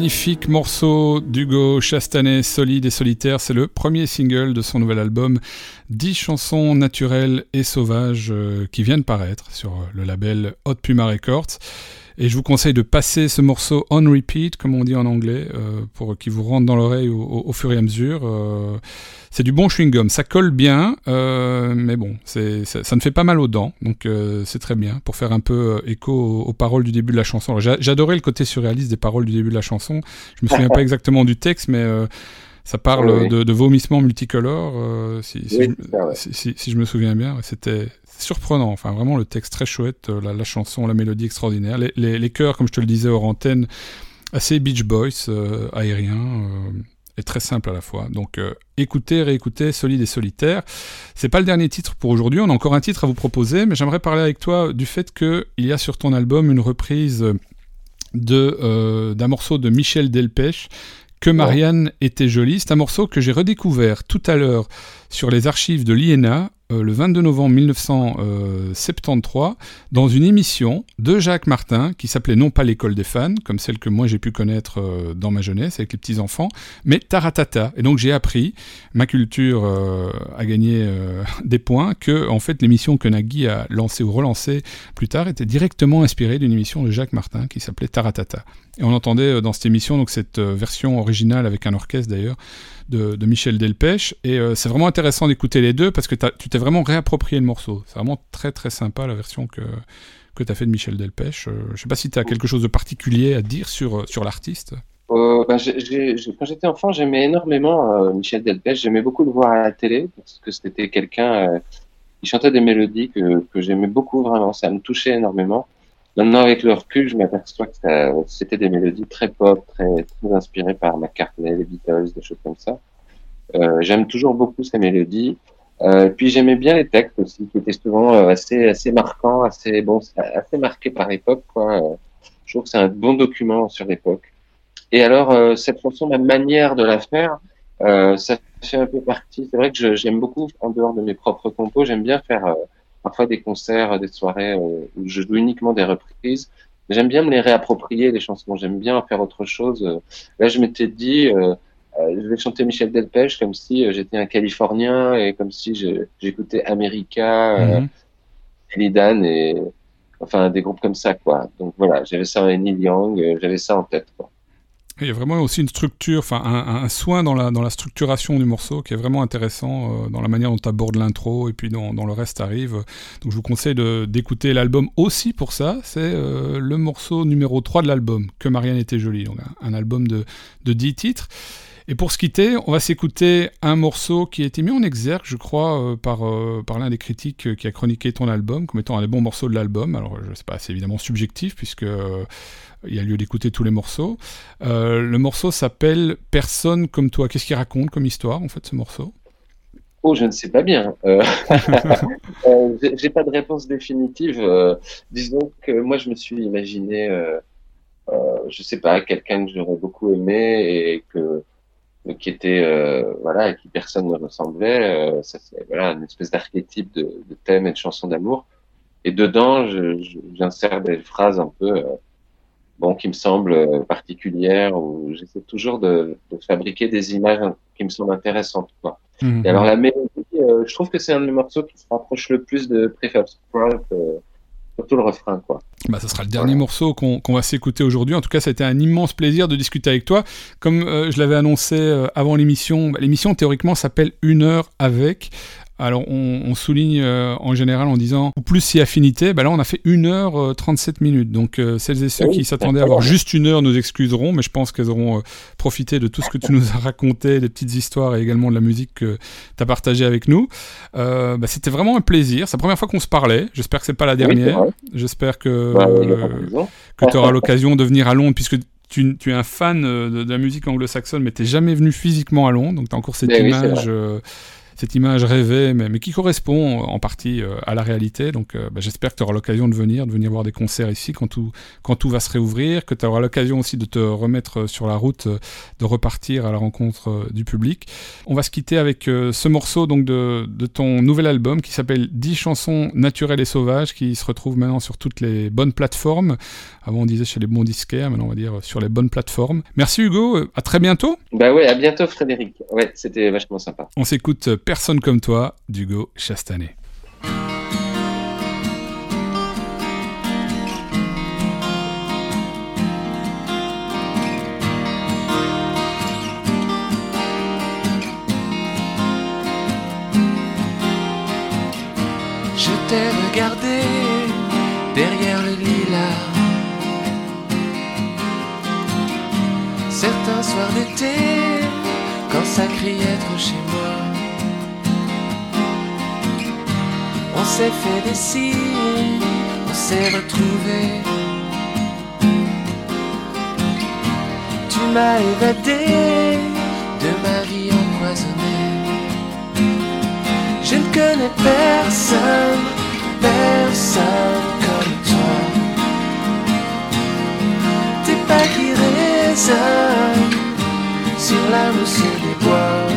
magnifique morceau d'Hugo Chastanet, solide et solitaire. C'est le premier single de son nouvel album, 10 chansons naturelles et sauvages euh, qui viennent paraître sur le label Hot Puma Records. Et je vous conseille de passer ce morceau on repeat, comme on dit en anglais, euh, pour qu'il vous rentre dans l'oreille au, au- au fur et à mesure. Euh, c'est du bon chewing-gum, ça colle bien, euh, mais bon, c'est, ça, ça ne fait pas mal aux dents, donc c'est très bien pour faire un peu écho aux, aux paroles du début de la chanson. Alors, j'a- j'adorais le côté surréaliste des paroles du début de la chanson. Je me souviens pas exactement du texte, mais ça parle Oui, oui. de, de vomissements multicolores, euh, si, si, Oui, je, si je me souviens bien. C'était surprenant, enfin vraiment le texte très chouette, euh, la, chanson, la mélodie extraordinaire, les, chœurs, comme je te le disais hors antenne, assez Beach Boys, euh, aérien, euh, et très simple à la fois. Donc euh, écoutez, réécoutez, solide et solitaire. C'est pas le dernier titre pour aujourd'hui, on a encore un titre à vous proposer, mais j'aimerais parler avec toi du fait qu'il y a sur ton album une reprise de d'un morceau de Michel Delpech que Marianne était jolie. C'est un morceau que j'ai redécouvert tout à l'heure sur les archives de l'INA euh, le 22 novembre 1973 dans une émission de Jacques Martin qui s'appelait non pas l'école des fans, comme celle que moi j'ai pu connaître euh, dans ma jeunesse avec les petits-enfants, mais Taratata. Et donc j'ai appris, ma culture euh, a gagné euh, des points, que en fait l'émission que Nagui a lancée ou relancée plus tard était directement inspirée d'une émission de Jacques Martin qui s'appelait Taratata. Et on entendait euh, dans cette émission donc cette euh, version originale avec un orchestre d'ailleurs de, de Michel Delpech. Et euh, c'est vraiment intéressant d'écouter les deux parce que tu t'es vraiment réapproprié le morceau. C'est vraiment très très sympa la version que, que tu as fait de Michel Delpech. Euh, je sais pas si tu as quelque chose de particulier à dire sur, sur l'artiste. Euh, bah, quand j'étais enfant, j'aimais énormément Michel Delpech. J'aimais beaucoup le voir à la télé parce que c'était quelqu'un. il chantait des mélodies que, que j'aimais beaucoup vraiment. Ça me touchait énormément. Maintenant, avec le recul, je m'aperçois que c'était des mélodies très pop, très, très inspirées par McCartney, les Beatles, des choses comme ça. Euh, J'aime toujours beaucoup ces mélodies. Euh, puis j'aimais bien les textes aussi, qui étaient souvent euh, assez, assez marquants, assez bon, assez marqués par l'époque. Euh, Je trouve que c'est un bon document sur l'époque. Et alors euh, cette chanson, ma manière de la faire, euh, ça fait un peu partie. C'est vrai que j'aime beaucoup, en dehors de mes propres compos, j'aime bien faire euh, parfois des concerts, des soirées où je joue uniquement des reprises. J'aime bien me les réapproprier, les chansons. J'aime bien en faire autre chose. Là, je m'étais dit, euh, euh, je vais chanter Michel Delpech comme si euh, j'étais un Californien et comme si j'écoutais America, Dan et enfin des groupes comme ça, quoi. Donc voilà, j'avais ça en Neil Young, j'avais ça en tête, quoi. Il y a vraiment aussi une structure, enfin un, soin dans la, dans la structuration du morceau qui est vraiment intéressant euh, dans la manière dont tu abordes l'intro et puis dans, dans le reste arrive. Donc je vous conseille d'écouter l'album aussi pour ça. C'est euh, le morceau numéro 3 de l'album, Que Marianne était jolie. Donc un, un album de, de 10 titres. Et pour se quitter, on va s'écouter un morceau qui a été mis en exergue, je crois, euh, par, euh, par l'un des critiques euh, qui a chroniqué ton album comme étant un des bons morceaux de l'album. Alors, je sais pas, c'est évidemment subjectif puisque il y a lieu d'écouter tous les morceaux. Le morceau s'appelle Personne comme toi. Qu'est-ce qu'il raconte comme histoire, en fait, ce morceau? Oh, je ne sais pas bien. Euh, euh, j'ai- pas de réponse définitive. Disons que moi, je me suis imaginé, je sais pas, quelqu'un que j'aurais beaucoup aimé et que qui était euh, voilà, à qui personne ne ressemblait. Euh, ça, c'est voilà, une espèce d'archétype de, de thème et de chanson d'amour. Et dedans, j'insère des phrases un peu, euh, bon, qui me semblent euh, particulières ou j'essaie toujours de, de fabriquer des images qui me semblent intéressantes, quoi. Mhm. Et alors la mélodie, euh, je trouve que c'est un des morceaux qui se rapproche le plus de Prefab Sprout, euh, surtout le refrain, quoi. Bah, ce sera le dernier morceau qu'on qu'on va s'écouter aujourd'hui. En tout cas, ça a été un immense plaisir de discuter avec toi. Comme euh, je l'avais annoncé euh, avant l'émission, bah, l'émission théoriquement s'appelle Une heure avec. Alors, on, on souligne euh, en général en disant ou plus si affinité. Bah là, on a fait 1 heure euh, 37 minutes. Donc, euh, celles et ceux Oui, qui s'attendaient à avoir juste une heure nous excuseront, mais je pense qu'elles auront euh, profité de tout ce que tu nous as raconté, des petites histoires et également de la musique que tu as partagée avec nous. Euh, bah, C'était vraiment un plaisir. C'est la première fois qu'on se parlait. J'espère que c'est pas la dernière. J'espère que Bah, raison. que tu auras l'occasion de venir à Londres, puisque tu, tu es un fan euh, de, de la musique anglo-saxonne, mais tu jamais venu physiquement à Londres, donc tu as encore cette Mais oui, c'est image. euh, cette image rêvée, mais, mais qui correspond en partie euh, à la réalité. Donc euh, bah, j'espère que tu auras l'occasion de venir, de venir voir des concerts ici quand tout, quand tout va se réouvrir, que tu auras l'occasion aussi de te remettre euh, sur la route, de repartir à la rencontre du public. On va se quitter avec ce morceau donc de, de ton nouvel album qui s'appelle 10 chansons naturelles et sauvages, qui se retrouve maintenant sur toutes les bonnes plateformes. Avant on disait chez les bons disquaires, maintenant on va dire sur les bonnes plateformes. Merci Hugo, à très bientôt. Bah ouais, à bientôt Frédéric. Ouais, c'était vachement sympa. On s'écoute Personne comme toi d'Hugo Chastanet. Je t'ai regardé derrière le lilas. Certains soirs d'été, quand ça criait trop chez moi, on s'est fait des signes, on s'est retrouvés. Tu m'as évadé de ma vie empoisonnée. Je ne connais personne, personne comme toi. Tes pas qui résonnent sur la mousse des bois.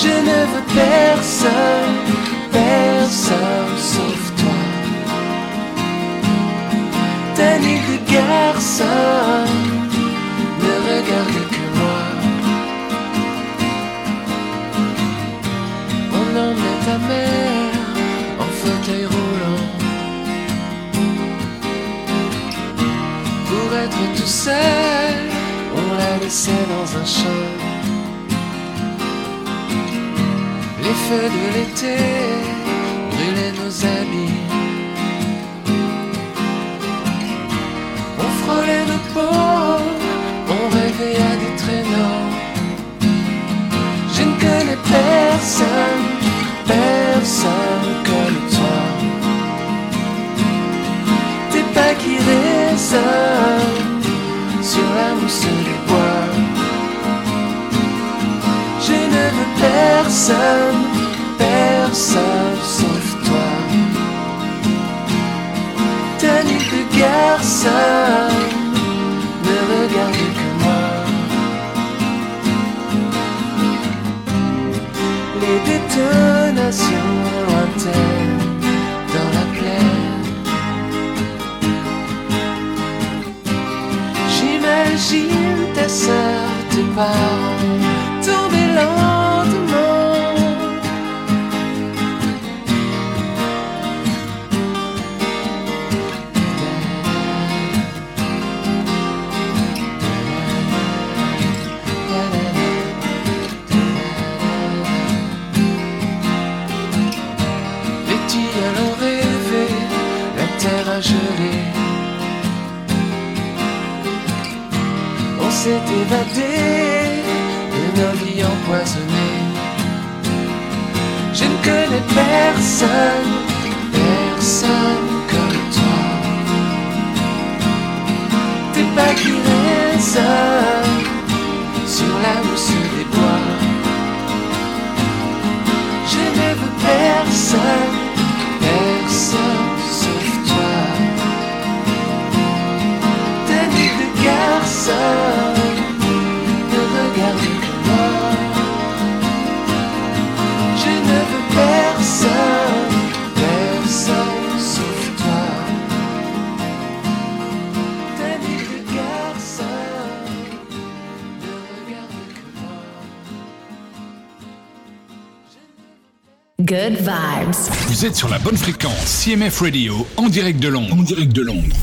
Je ne veux personne, personne sauf toi. Ta nuit de garçon ne regarde que moi. On emmenait ta mère en fauteuil roulant Pour être tout seul, on la laissait dans un champ les feux de l'été brûlaient nos habits. On frôlait nos peaux, on réveilla des traîneaux. Je ne connais personne, personne comme toi. Tes pas qui résonnent sur la mousse personne, personne sauf toi. Tenue de garçon, ne regarde que moi. Les détonations lointaines dans la plaine. J'imagine ta sœur, tes parents tomber lentement. Évadé de nos vies empoisonnées. Je ne connais personne, personne comme toi. Tes pas qui résonnent sur la mousse des bois. Je ne veux personne, personne sauf toi. De garçon, Good vibes. Vous êtes sur la bonne fréquence CMF Radio en direct de Londres. En direct de Londres.